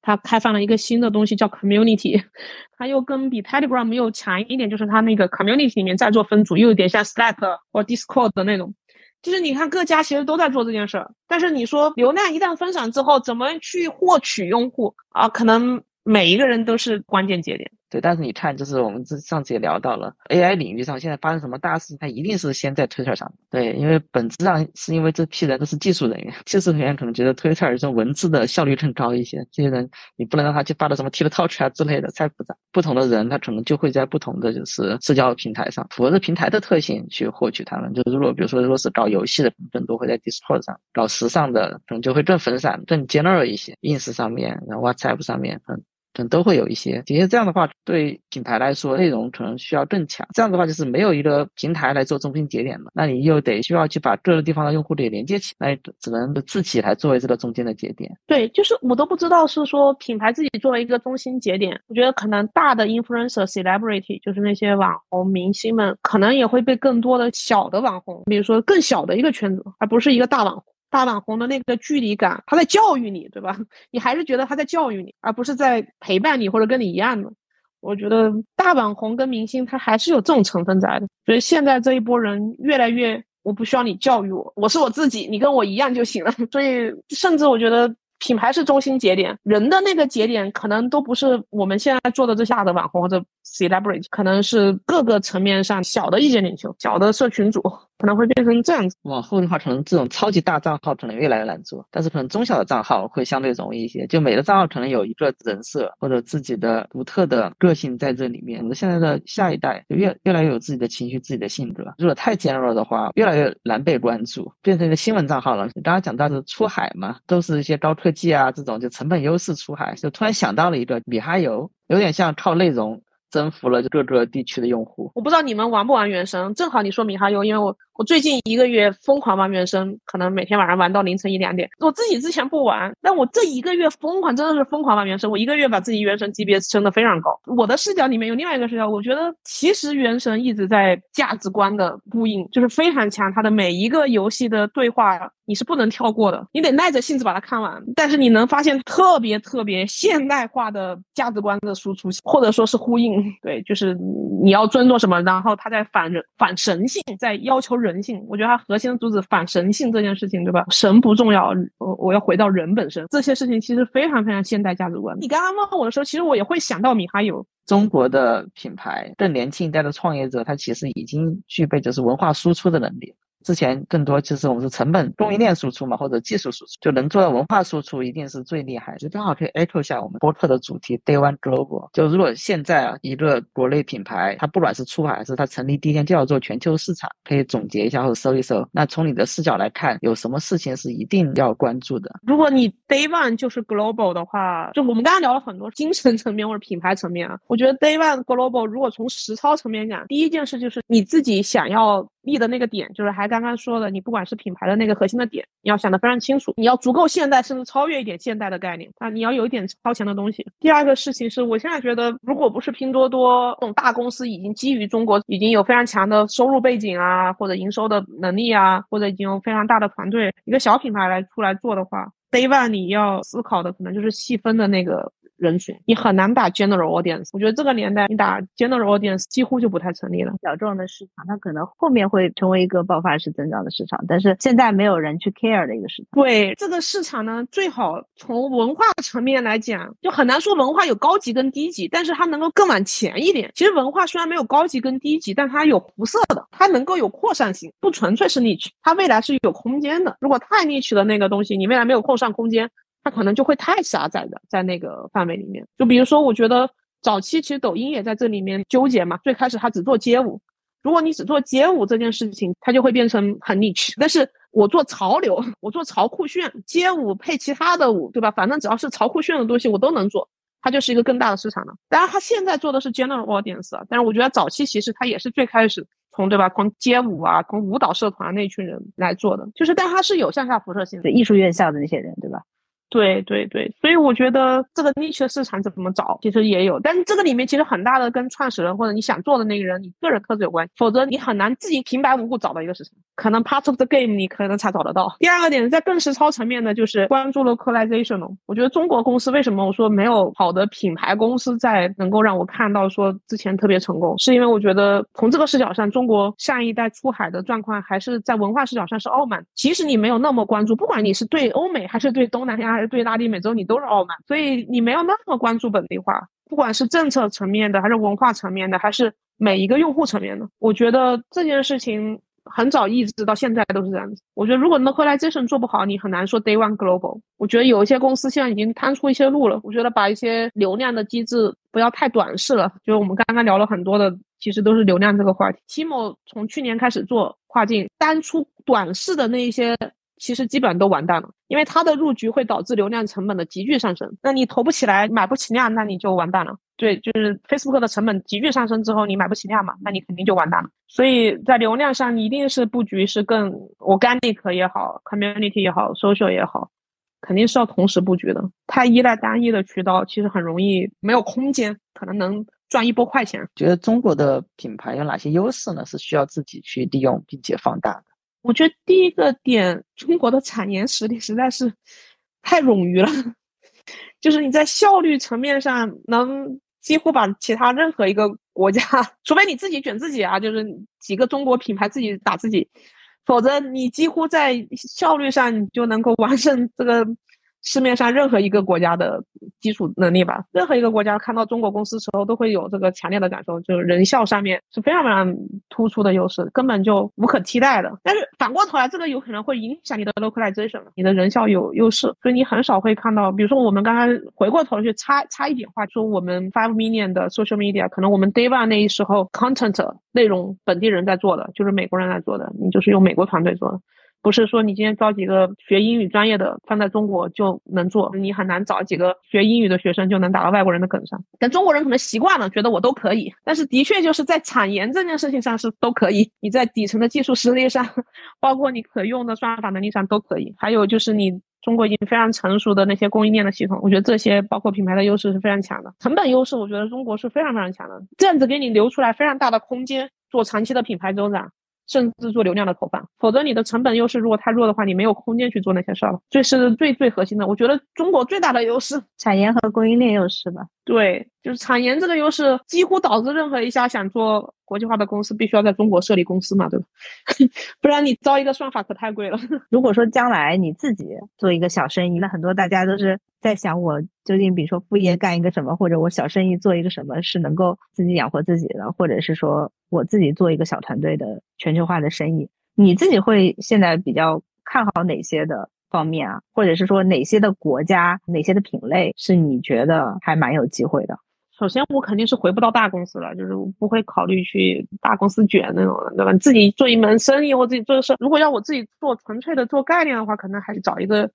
Speaker 1: 他开放了一个新的东西叫 community，他又跟比 Telegram 又强一点，就是他那个 community 里面在做分组，又有点像 Slack 或 Discord 的那种。就是你看各家其实都在做这件事儿，但是你说流量一旦分散之后，怎么去获取用户啊？可能每一个人都是关键节点。
Speaker 3: 对，但是你看，就是我们这上次也聊到了 AI 领域上现在发生什么大事，它一定是先在 Twitter 上。对，因为本质上是因为这批人都是技术人员，技术人员可能觉得 Twitter 这种文字的效率更高一些。这些人你不能让他去发到什么 TikTok 啊之类的，太复杂。不同的人他可能就会在不同的就是社交平台上，符合这平台的特性去获取他们。就是如果比如说如果是搞游戏的，更多会在 Discord 上；搞时尚的，可能就会更分散、更 general 一些，Ins 上面、然后 WhatsApp 上面，嗯。可能都会有一些，其实这样的话，对品牌来说，内容可能需要更强。这样的话，就是没有一个平台来做中心节点了，那你又得需要去把各个地方的用户给连接起来，只能自己来作为这个中间的节点。
Speaker 1: 对，就是我都不知道是说品牌自己作为一个中心节点，我觉得可能大的 influencer celebrity 就是那些网红明星们，可能也会被更多的小的网红，比如说更小的一个圈子，而不是一个大网红。大网红的那个距离感，他在教育你，对吧？你还是觉得他在教育你，而不是在陪伴你或者跟你一样的。我觉得大网红跟明星他还是有这种成分在的。所以现在这一波人越来越，我不需要你教育我，我是我自己，你跟我一样就行了。所以甚至我觉得品牌是中心节点，人的那个节点可能都不是我们现在做的这下的网红或者 celebrity，可能是各个层面上小的意见领袖、小的社群组。可能会变成这样子，
Speaker 3: 往后的话，可能这种超级大账号可能越来越难做，但是可能中小的账号会相对容易一些。就每个账号可能有一个人设或者自己的独特的个性在这里面。我们现在的下一代就越越来越有自己的情绪、自己的性格。如果太尖锐的话，越来越难被关注，变成一个新闻账号了。你刚刚讲到的出海嘛，都是一些高科技啊，这种就成本优势出海，就突然想到了一个米哈游，有点像靠内容征服了各个地区的用户。
Speaker 1: 我不知道你们玩不玩原神，正好你说米哈游，因为我。我最近一个月疯狂玩原生，可能每天晚上玩到凌晨一两点。我自己之前不玩，但我这一个月疯狂，真的是疯狂玩原生。我一个月把自己原神级别升的非常高。我的视角里面有另外一个视角，我觉得其实原神一直在价值观的呼应，就是非常强。它的每一个游戏的对话你是不能跳过的，你得耐着性子把它看完。但是你能发现特别特别现代化的价值观的输出，或者说是呼应。对，就是你要尊重什么，然后他在反人反神性，在要求人。神性，我觉得它核心的主旨反神性这件事情，对吧？神不重要，我我要回到人本身。这些事情其实非常非常现代价值观。你刚刚问我的时候，其实我也会想到米哈游。
Speaker 3: 中国的品牌，更年轻一代的创业者，他其实已经具备就是文化输出的能力。之前更多其实我们是成本供应链输出嘛，或者技术输出，就能做到文化输出，一定是最厉害。就正好可以 echo 下我们播客的主题 Day One Global。就如果现在啊一个国内品牌，它不管是出海还是它成立第一天就要做全球市场，可以总结一下或者搜一搜。那从你的视角来看，有什么事情是一定要关注的？
Speaker 1: 如果你 Day One 就是 Global 的话，就我们刚刚聊了很多精神层面或者品牌层面啊，我觉得 Day One Global 如果从实操层面讲，第一件事就是你自己想要。立的那个点，就是还刚刚说的，你不管是品牌的那个核心的点，你要想得非常清楚，你要足够现代，甚至超越一点现代的概念啊，你要有一点超前的东西。第二个事情是我现在觉得，如果不是拼多多这种大公司已经基于中国已经有非常强的收入背景啊，或者营收的能力啊，或者已经有非常大的团队，一个小品牌来出来做的话，Day One 你要思考的可能就是细分的那个。人群，你很难打 general audience。我觉得这个年代你打 general audience 几乎就不太成立了。
Speaker 4: 小众的市场，它可能后面会成为一个爆发式增长的市场，但是现在没有人去 care 的一个市场。
Speaker 1: 对这个市场呢，最好从文化层面来讲，就很难说文化有高级跟低级，但是它能够更往前一点。其实文化虽然没有高级跟低级，但它有辐射的，它能够有扩散性，不纯粹是 niche，它未来是有空间的。如果太 niche 的那个东西，你未来没有扩散空间。它可能就会太狭窄的，在那个范围里面。就比如说，我觉得早期其实抖音也在这里面纠结嘛。最开始它只做街舞，如果你只做街舞这件事情，它就会变成很 niche。但是我做潮流，我做潮酷炫，街舞配其他的舞，对吧？反正只要是潮酷炫的东西，我都能做，它就是一个更大的市场了。当然，它现在做的是 general audience，但是我觉得早期其实它也是最开始从对吧，从街舞啊，从舞蹈社团那群人来做的，就是但它是有向下辐射性的，
Speaker 4: 艺术院校的那些人，对吧？
Speaker 1: 对对对，所以我觉得这个 niche 市场怎么找，其实也有，但是这个里面其实很大的跟创始人或者你想做的那个人，你个人特质有关，否则你很难自己平白无故找到一个市场。可能 part of the game 你可能才找得到。第二个点，在更实操层面的，就是关注 localization。我觉得中国公司为什么我说没有好的品牌公司在能够让我看到说之前特别成功，是因为我觉得从这个视角上，中国上一代出海的状况还是在文化视角上是傲慢。其实你没有那么关注，不管你是对欧美还是对东南亚。对拉丁美洲，你都是傲慢，所以你没有那么关注本地化。不管是政策层面的，还是文化层面的，还是每一个用户层面的，我觉得这件事情。很早一直到现在都是这样子。我觉得如果 localization 做不好，你很难说 day one global。我觉得有一些公司现在已经摊出一些路了。我觉得把一些流量的机制不要太短视了。就是我们刚刚聊了很多的，其实都是流量这个话题。Timo 从去年开始做跨境，单出短视的那一些。其实基本上都完蛋了，因为它的入局会导致流量成本的急剧上升。那你投不起来，买不起量，那你就完蛋了。对，就是 Facebook 的成本急剧上升之后，你买不起量嘛，那你肯定就完蛋了。所以在流量上，你一定是布局是更 organic 也好，community 也好，social 也好，肯定是要同时布局的。太依赖单一的渠道，其实很容易没有空间，可能能赚一波快钱。
Speaker 3: 觉得中国的品牌有哪些优势呢？是需要自己去利用并且放大的。
Speaker 1: 我觉得第一个点，中国的产研实力实在是太冗余了，就是你在效率层面上能几乎把其他任何一个国家，除非你自己卷自己啊，就是几个中国品牌自己打自己，否则你几乎在效率上你就能够完胜这个。市面上任何一个国家的基础能力吧，任何一个国家看到中国公司时候都会有这个强烈的感受，就是人效上面是非常非常突出的优势，根本就无可替代的。但是反过头来，这个有可能会影响你的 localization，你的人效有优势，所以你很少会看到，比如说我们刚刚回过头去插插一点话，说我们 five million 的 social media，可能我们 day one 那时候 content 内容本地人在做的，就是美国人在做的，你就是用美国团队做的。不是说你今天招几个学英语专业的放在中国就能做，你很难找几个学英语的学生就能打到外国人的梗上。但中国人可能习惯了，觉得我都可以。但是的确就是在产研这件事情上是都可以，你在底层的技术实力上，包括你可用的算法能力上都可以。还有就是你中国已经非常成熟的那些供应链的系统，我觉得这些包括品牌的优势是非常强的。成本优势，我觉得中国是非常非常强的，这样子给你留出来非常大的空间做长期的品牌增长。甚至做流量的投放，否则你的成本优势如果太弱的话，你没有空间去做那些事儿了。这是最最核心的，我觉得中国最大的优势，
Speaker 4: 产研和供应链优势吧。
Speaker 1: 对，就是产研这个优势，几乎导致任何一家想做国际化的公司，必须要在中国设立公司嘛，对吧？不然你招一个算法可太贵了。
Speaker 4: 如果说将来你自己做一个小生意，那很多大家都是在想，我究竟比如说副业干一个什么，或者我小生意做一个什么是能够自己养活自己的，或者是说我自己做一个小团队的全球化的生意，你自己会现在比较看好哪些的？方面啊，或者是说哪些的国家、哪些的品类是你觉得还蛮有机会的？
Speaker 1: 首先，我肯定是回不到大公司了，就是不会考虑去大公司卷那种的，对吧？自己做一门生意或自己做的事，如果要我自己做纯粹的做概念的话，可能还是找一个。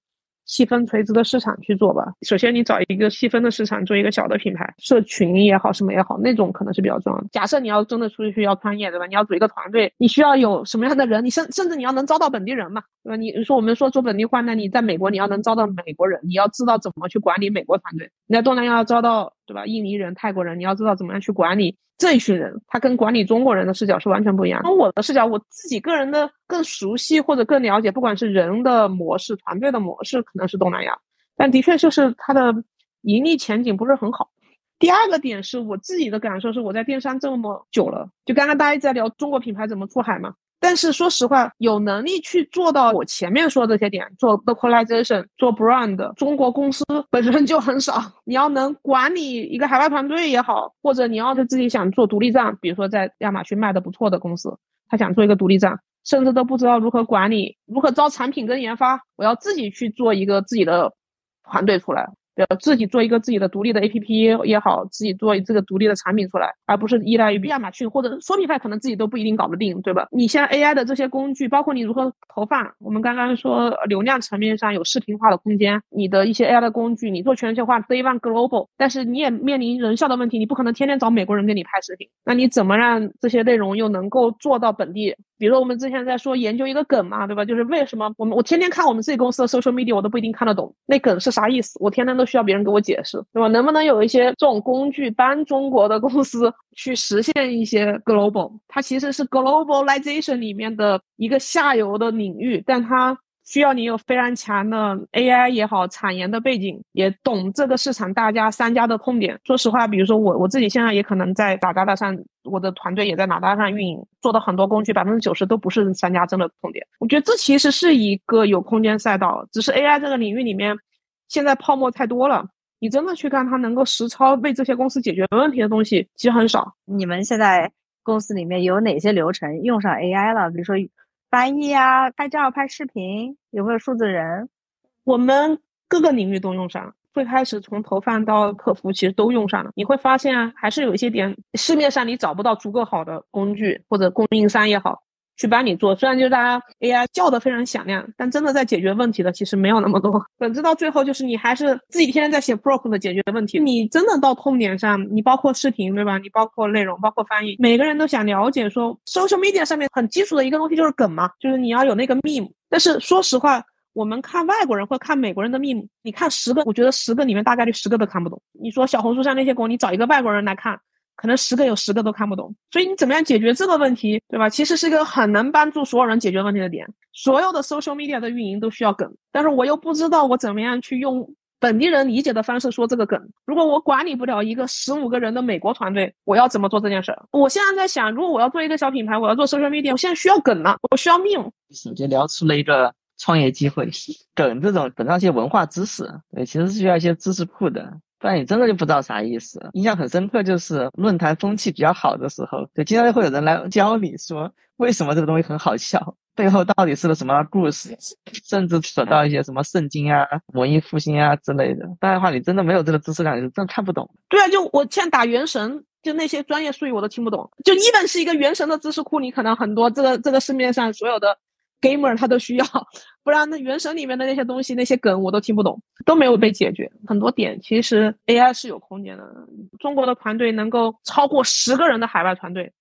Speaker 1: 细分垂直的市场去做吧。首先，你找一个细分的市场，做一个小的品牌，社群也好，什么也好，那种可能是比较重要的。假设你要真的出去要创业，对吧？你要组一个团队，你需要有什么样的人？你甚甚至你要能招到本地人嘛，对吧？你说我们说做本地化，那你在美国你要能招到美国人，你要知道怎么去管理美国团队。你在东南亚要招到。对吧？印尼人、泰国人，你要知道怎么样去管理这一群人，他跟管理中国人的视角是完全不一样。从我的视角，我自己个人的更熟悉或者更了解，不管是人的模式、团队的模式，可能是东南亚，但的确就是它的盈利前景不是很好。第二个点是我自己的感受是，我在电商这么久了，就刚刚大家一直在聊中国品牌怎么出海嘛。但是说实话，有能力去做到我前面说的这些点，做 localization，做 brand，中国公司 本身就很少。你要能管理一个海外团队也好，或者你要是自己想做独立站，比如说在亚马逊卖的不错的公司，他想做一个独立站，甚至都不知道如何管理，如何招产品跟研发，我要自己去做一个自己的团队出来。要自己做一个自己的独立的 APP 也好，自己做这个独立的产品出来，而不是依赖于亚马逊或者 Shopify，可能自己都不一定搞得定，对吧？你像 AI 的这些工具，包括你如何投放，我们刚刚说流量层面上有视频化的空间，你的一些 AI 的工具，你做全球化 Day One Global，但是你也面临人效的问题，你不可能天天找美国人给你拍视频，那你怎么让这些内容又能够做到本地？比如说我们之前在说研究一个梗嘛，对吧？就是为什么我们我天天看我们自己公司的 social media，我都不一定看得懂那梗是啥意思，我天天都需要别人给我解释，对吧？能不能有一些这种工具帮中国的公司 去实现一些 global？它其实是 globalization 里面的一个下游的领域，但它。需要你有非常强的 AI 也好，产研的背景，也懂这个市场大家三家的痛点。说实话，比如说我我自己现在也可能在打达达上，我的团队也在打达上运营，做的很多工具，百分之九十都不是三家真的痛点。我觉得这其实是一个有空间赛道，只是 AI 这个领域里面现在泡沫太多了。你真的去看它能够实操为这些公司解决问题的东西，其实很少。
Speaker 4: 你们现在公司里面有哪些流程用上 AI 了？比如说翻译啊、拍照、拍视频，有没有数字人？
Speaker 1: 我们各个领域都用上。最开始从投放到客服，其实都用上了。你会发现啊，还是有一些点市面上你找不到足够好的工具或者供应商也好。去帮你做，虽然就是大家 AI 叫的非常响亮，但真的在解决问题的其实没有那么多。本质到最后就是你还是自己天天在写 prompt 的解决问题。你真的到痛点上，你包括视频对吧？你包括内容，包括翻译，每个人都想了解说，social media 上面很基础的一个东西就是梗嘛，就是你要有那个 meme。但是说实话，我们看外国人或看美国人的 meme，你看十个，我觉得十个里面大概率十个都看不懂。你说小红书上那些梗，你找一个外国人来看。可能十个有十个都看不懂，所以你怎么样解决这个问题，对吧？其实是一个很能帮助所有人解决问题的点。所有的 social media 的运营都需要梗，但是我又不知道我怎么样去用本地人理解的方式说这个梗。如果我管理不了一个十五个人的美国团队，我要怎么做这件事儿？我现在在想，如果我要做一个小品牌，我要做 social media，我现在需要梗了，我需要命。
Speaker 3: 首先聊出了一个创业机会，梗这种本上一些文化知识，对，其实是需要一些知识库的。不然你真的就不知道啥意思。印象很深刻，就是论坛风气比较好的时候，就经常会有人来教你说为什么这个东西很好笑，背后到底是个什么故事，甚至扯到一些什么圣经啊、文艺复兴啊之类的。不然的话，你真的没有这个知识量，你是真看不懂。
Speaker 1: 对啊，就我现在打原神，就那些专业术语我都听不懂。就一本是一个原神的知识库，你可能很多这个这个市面上所有的。Gamer 他都需要，不然那原神里面的那些东西那些梗我都听不懂，都没有被解决。很多点其实 AI 是有空间的。中国的团队能够超过十个人的海外团队，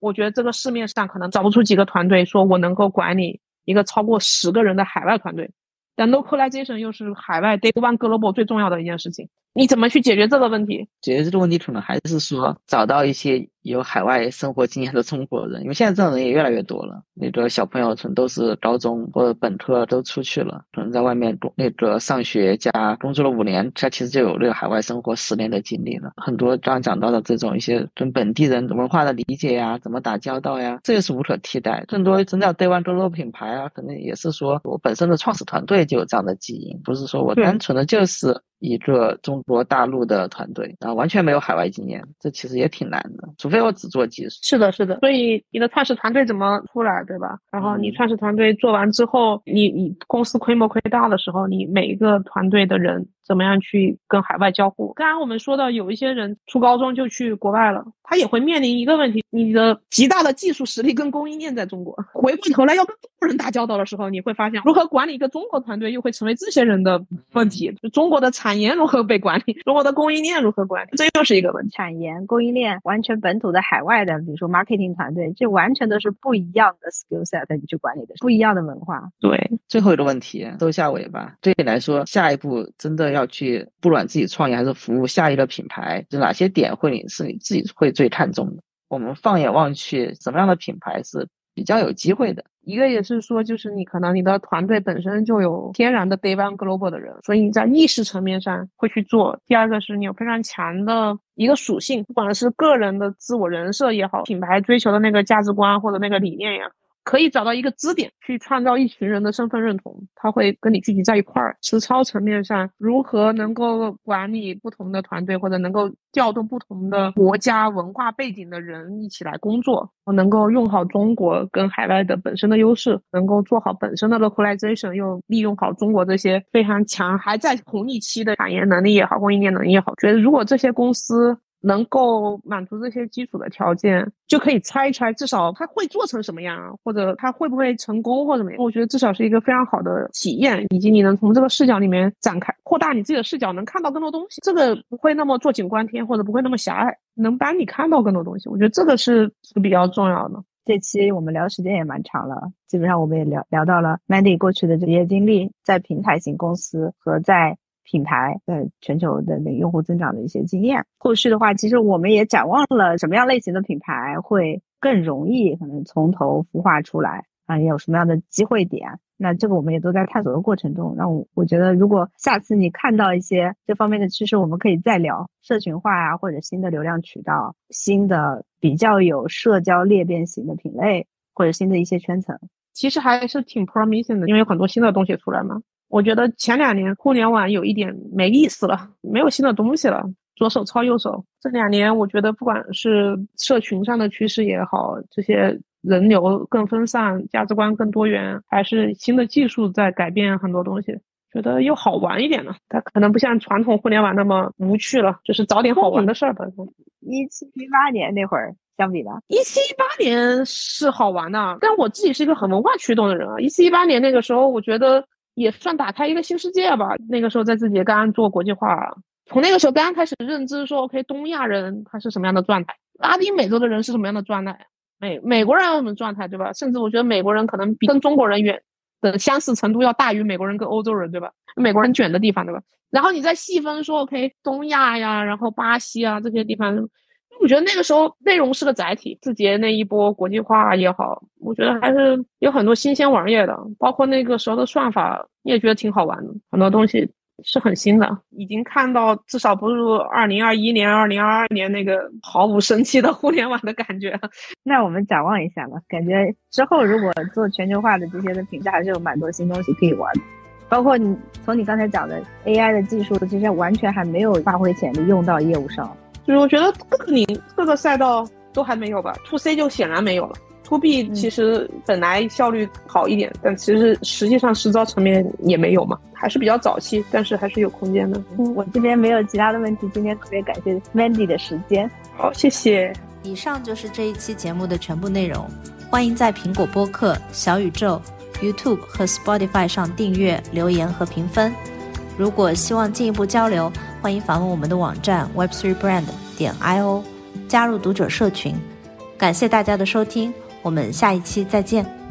Speaker 1: 我觉得这个市面上可能找不出几个团队说我能够管理一个超过十个人的海外团队。但 localization 又是海外 day one global 最重要的一件事情，你怎么去解决这个问题？
Speaker 3: 解决这个问题可能还是说找到一些。有海外生活经验的中国人，因为现在这种人也越来越多了。那个小朋友可能都是高中或者本科都出去了，可能在外面工那个上学加工作了五年，他其实就有那个海外生活十年的经历了。很多刚刚讲到的这种一些跟本地人文化的理解呀，怎么打交道呀，这也是无可替代。更多真叫 Day One Global 品牌啊，可能也是说我本身的创始团队就有这样的基因，不是说我单纯的就是。一个中国大陆的团队，然后完全没有海外经验，这其实也挺难的。除非我只做技术。
Speaker 1: 是的，是的。所以你的创始团队怎么出来，对吧？然后你创始团队做完之后，你你公司规模亏大的时候，你每一个团队的人。怎么样去跟海外交互？刚刚我们说到，有一些人初高中就去国外了，他也会面临一个问题：你的极大的技术实力跟供应链在中国，回过头来要跟中国人打交道的时候，你会发现如何管理一个中国团队，又会成为这些人的问题。就中国的产研如何被管理，中国的供应链如何管理，这又是一个问题。
Speaker 4: 产研供应链完全本土的海外的，比如说 marketing 团队，这完全都是不一样的 skill set，你去管理的不一样的文化。
Speaker 3: 对，最后一个问题，收下尾巴，对你来说，下一步真的要去，不管自己创业还是服务下一个品牌，就哪些点会你是你自己会最看重的？我们放眼望去，什么样的品牌是比较有机会的？
Speaker 1: 一个也是说，就是你可能你的团队本身就有天然的 day one global 的人，所以你在意识层面上会去做。第二个是你有非常强的一个属性，不管是个人的自我人设也好，品牌追求的那个价值观或者那个理念也好。可以找到一个支点，去创造一群人的身份认同，他会跟你聚集在一块儿。实操层面上，如何能够管理不同的团队，或者能够调动不同的国家文化背景的人一起来工作，能够用好中国跟海外的本身的优势，能够做好本身的 localization，又利用好中国这些非常强还在红利期的产业能力也好，供应链能力也好，觉得如果这些公司。能够满足这些基础的条件，就可以猜一猜，至少他会做成什么样，或者他会不会成功，或者怎么样？我觉得至少是一个非常好的体验，以及你能从这个视角里面展开、扩大你自己的视角，能看到更多东西。这个不会那么坐井观天，或者不会那么狭隘，能帮你看到更多东西。我觉得这个是是比较重要的。
Speaker 4: 这期我们聊时间也蛮长了，基本上我们也聊聊到了 Mandy 过去的职业经历，在平台型公司和在。品牌在全球的那用户增长的一些经验，后续的话，其实我们也展望了什么样类型的品牌会更容易可能从头孵化出来啊，也有什么样的机会点。那这个我们也都在探索的过程中。那我我觉得，如果下次你看到一些这方面的趋势，我们可以再聊社群化啊，或者新的流量渠道、新的比较有社交裂变型的品类，或者新的一些圈层，
Speaker 1: 其实还是挺 promising 的，因为有很多新的东西出来嘛。我觉得前两年互联网有一点没意思了，没有新的东西了，左手抄右手。这两年我觉得不管是社群上的趋势也好，这些人流更分散，价值观更多元，还是新的技术在改变很多东西。觉得又好玩一点了，它可能不像传统互联网那么无趣了，就是找点好玩的事儿吧。
Speaker 4: 一七一八年那会儿相比吧，
Speaker 1: 一七一八年是好玩的，但我自己是一个很文化驱动的人啊。一七一八年那个时候，我觉得也算打开一个新世界吧。那个时候在自己刚刚做国际化，从那个时候刚刚开始认知说，OK，东亚人他是什么样的状态，拉丁美洲的人是什么样的状态，美美国人什么状态，对吧？甚至我觉得美国人可能比跟中国人远。的相似程度要大于美国人跟欧洲人，对吧？美国人卷的地方，对吧？然后你再细分说，OK，东亚呀，然后巴西啊这些地方，我觉得那个时候内容是个载体。字节那一波国际化也好，我觉得还是有很多新鲜玩意儿的，包括那个时候的算法，你也觉得挺好玩的，很多东西。是很新的，已经看到至少不如二零二一年、二零二二年那个毫无生气的互联网的感觉。
Speaker 4: 那我们展望一下吧，感觉之后如果做全球化的这些的评价，还是有蛮多新东西可以玩的。包括你从你刚才讲的 AI 的技术，其实完全还没有发挥潜力用到业务上。
Speaker 1: 就是我觉得各个领各个赛道都还没有吧，To C 就显然没有了。To B 其实本来效率好一点，但其实实际上实操层面也没有嘛，还是比较早期，但是还是有空间的。
Speaker 4: 嗯，我这边没有其他的问题，今天特别感谢 Mandy 的时间。
Speaker 1: 好，谢谢。
Speaker 2: 以上就是这一期节目的全部内容，欢迎在苹果播客、小宇宙、YouTube 和 Spotify 上订阅、留言和评分。如果希望进一步交流，欢迎访问我们的网站 Web3Brand 点 io，加入读者社群。感谢大家的收听。我们下一期再见。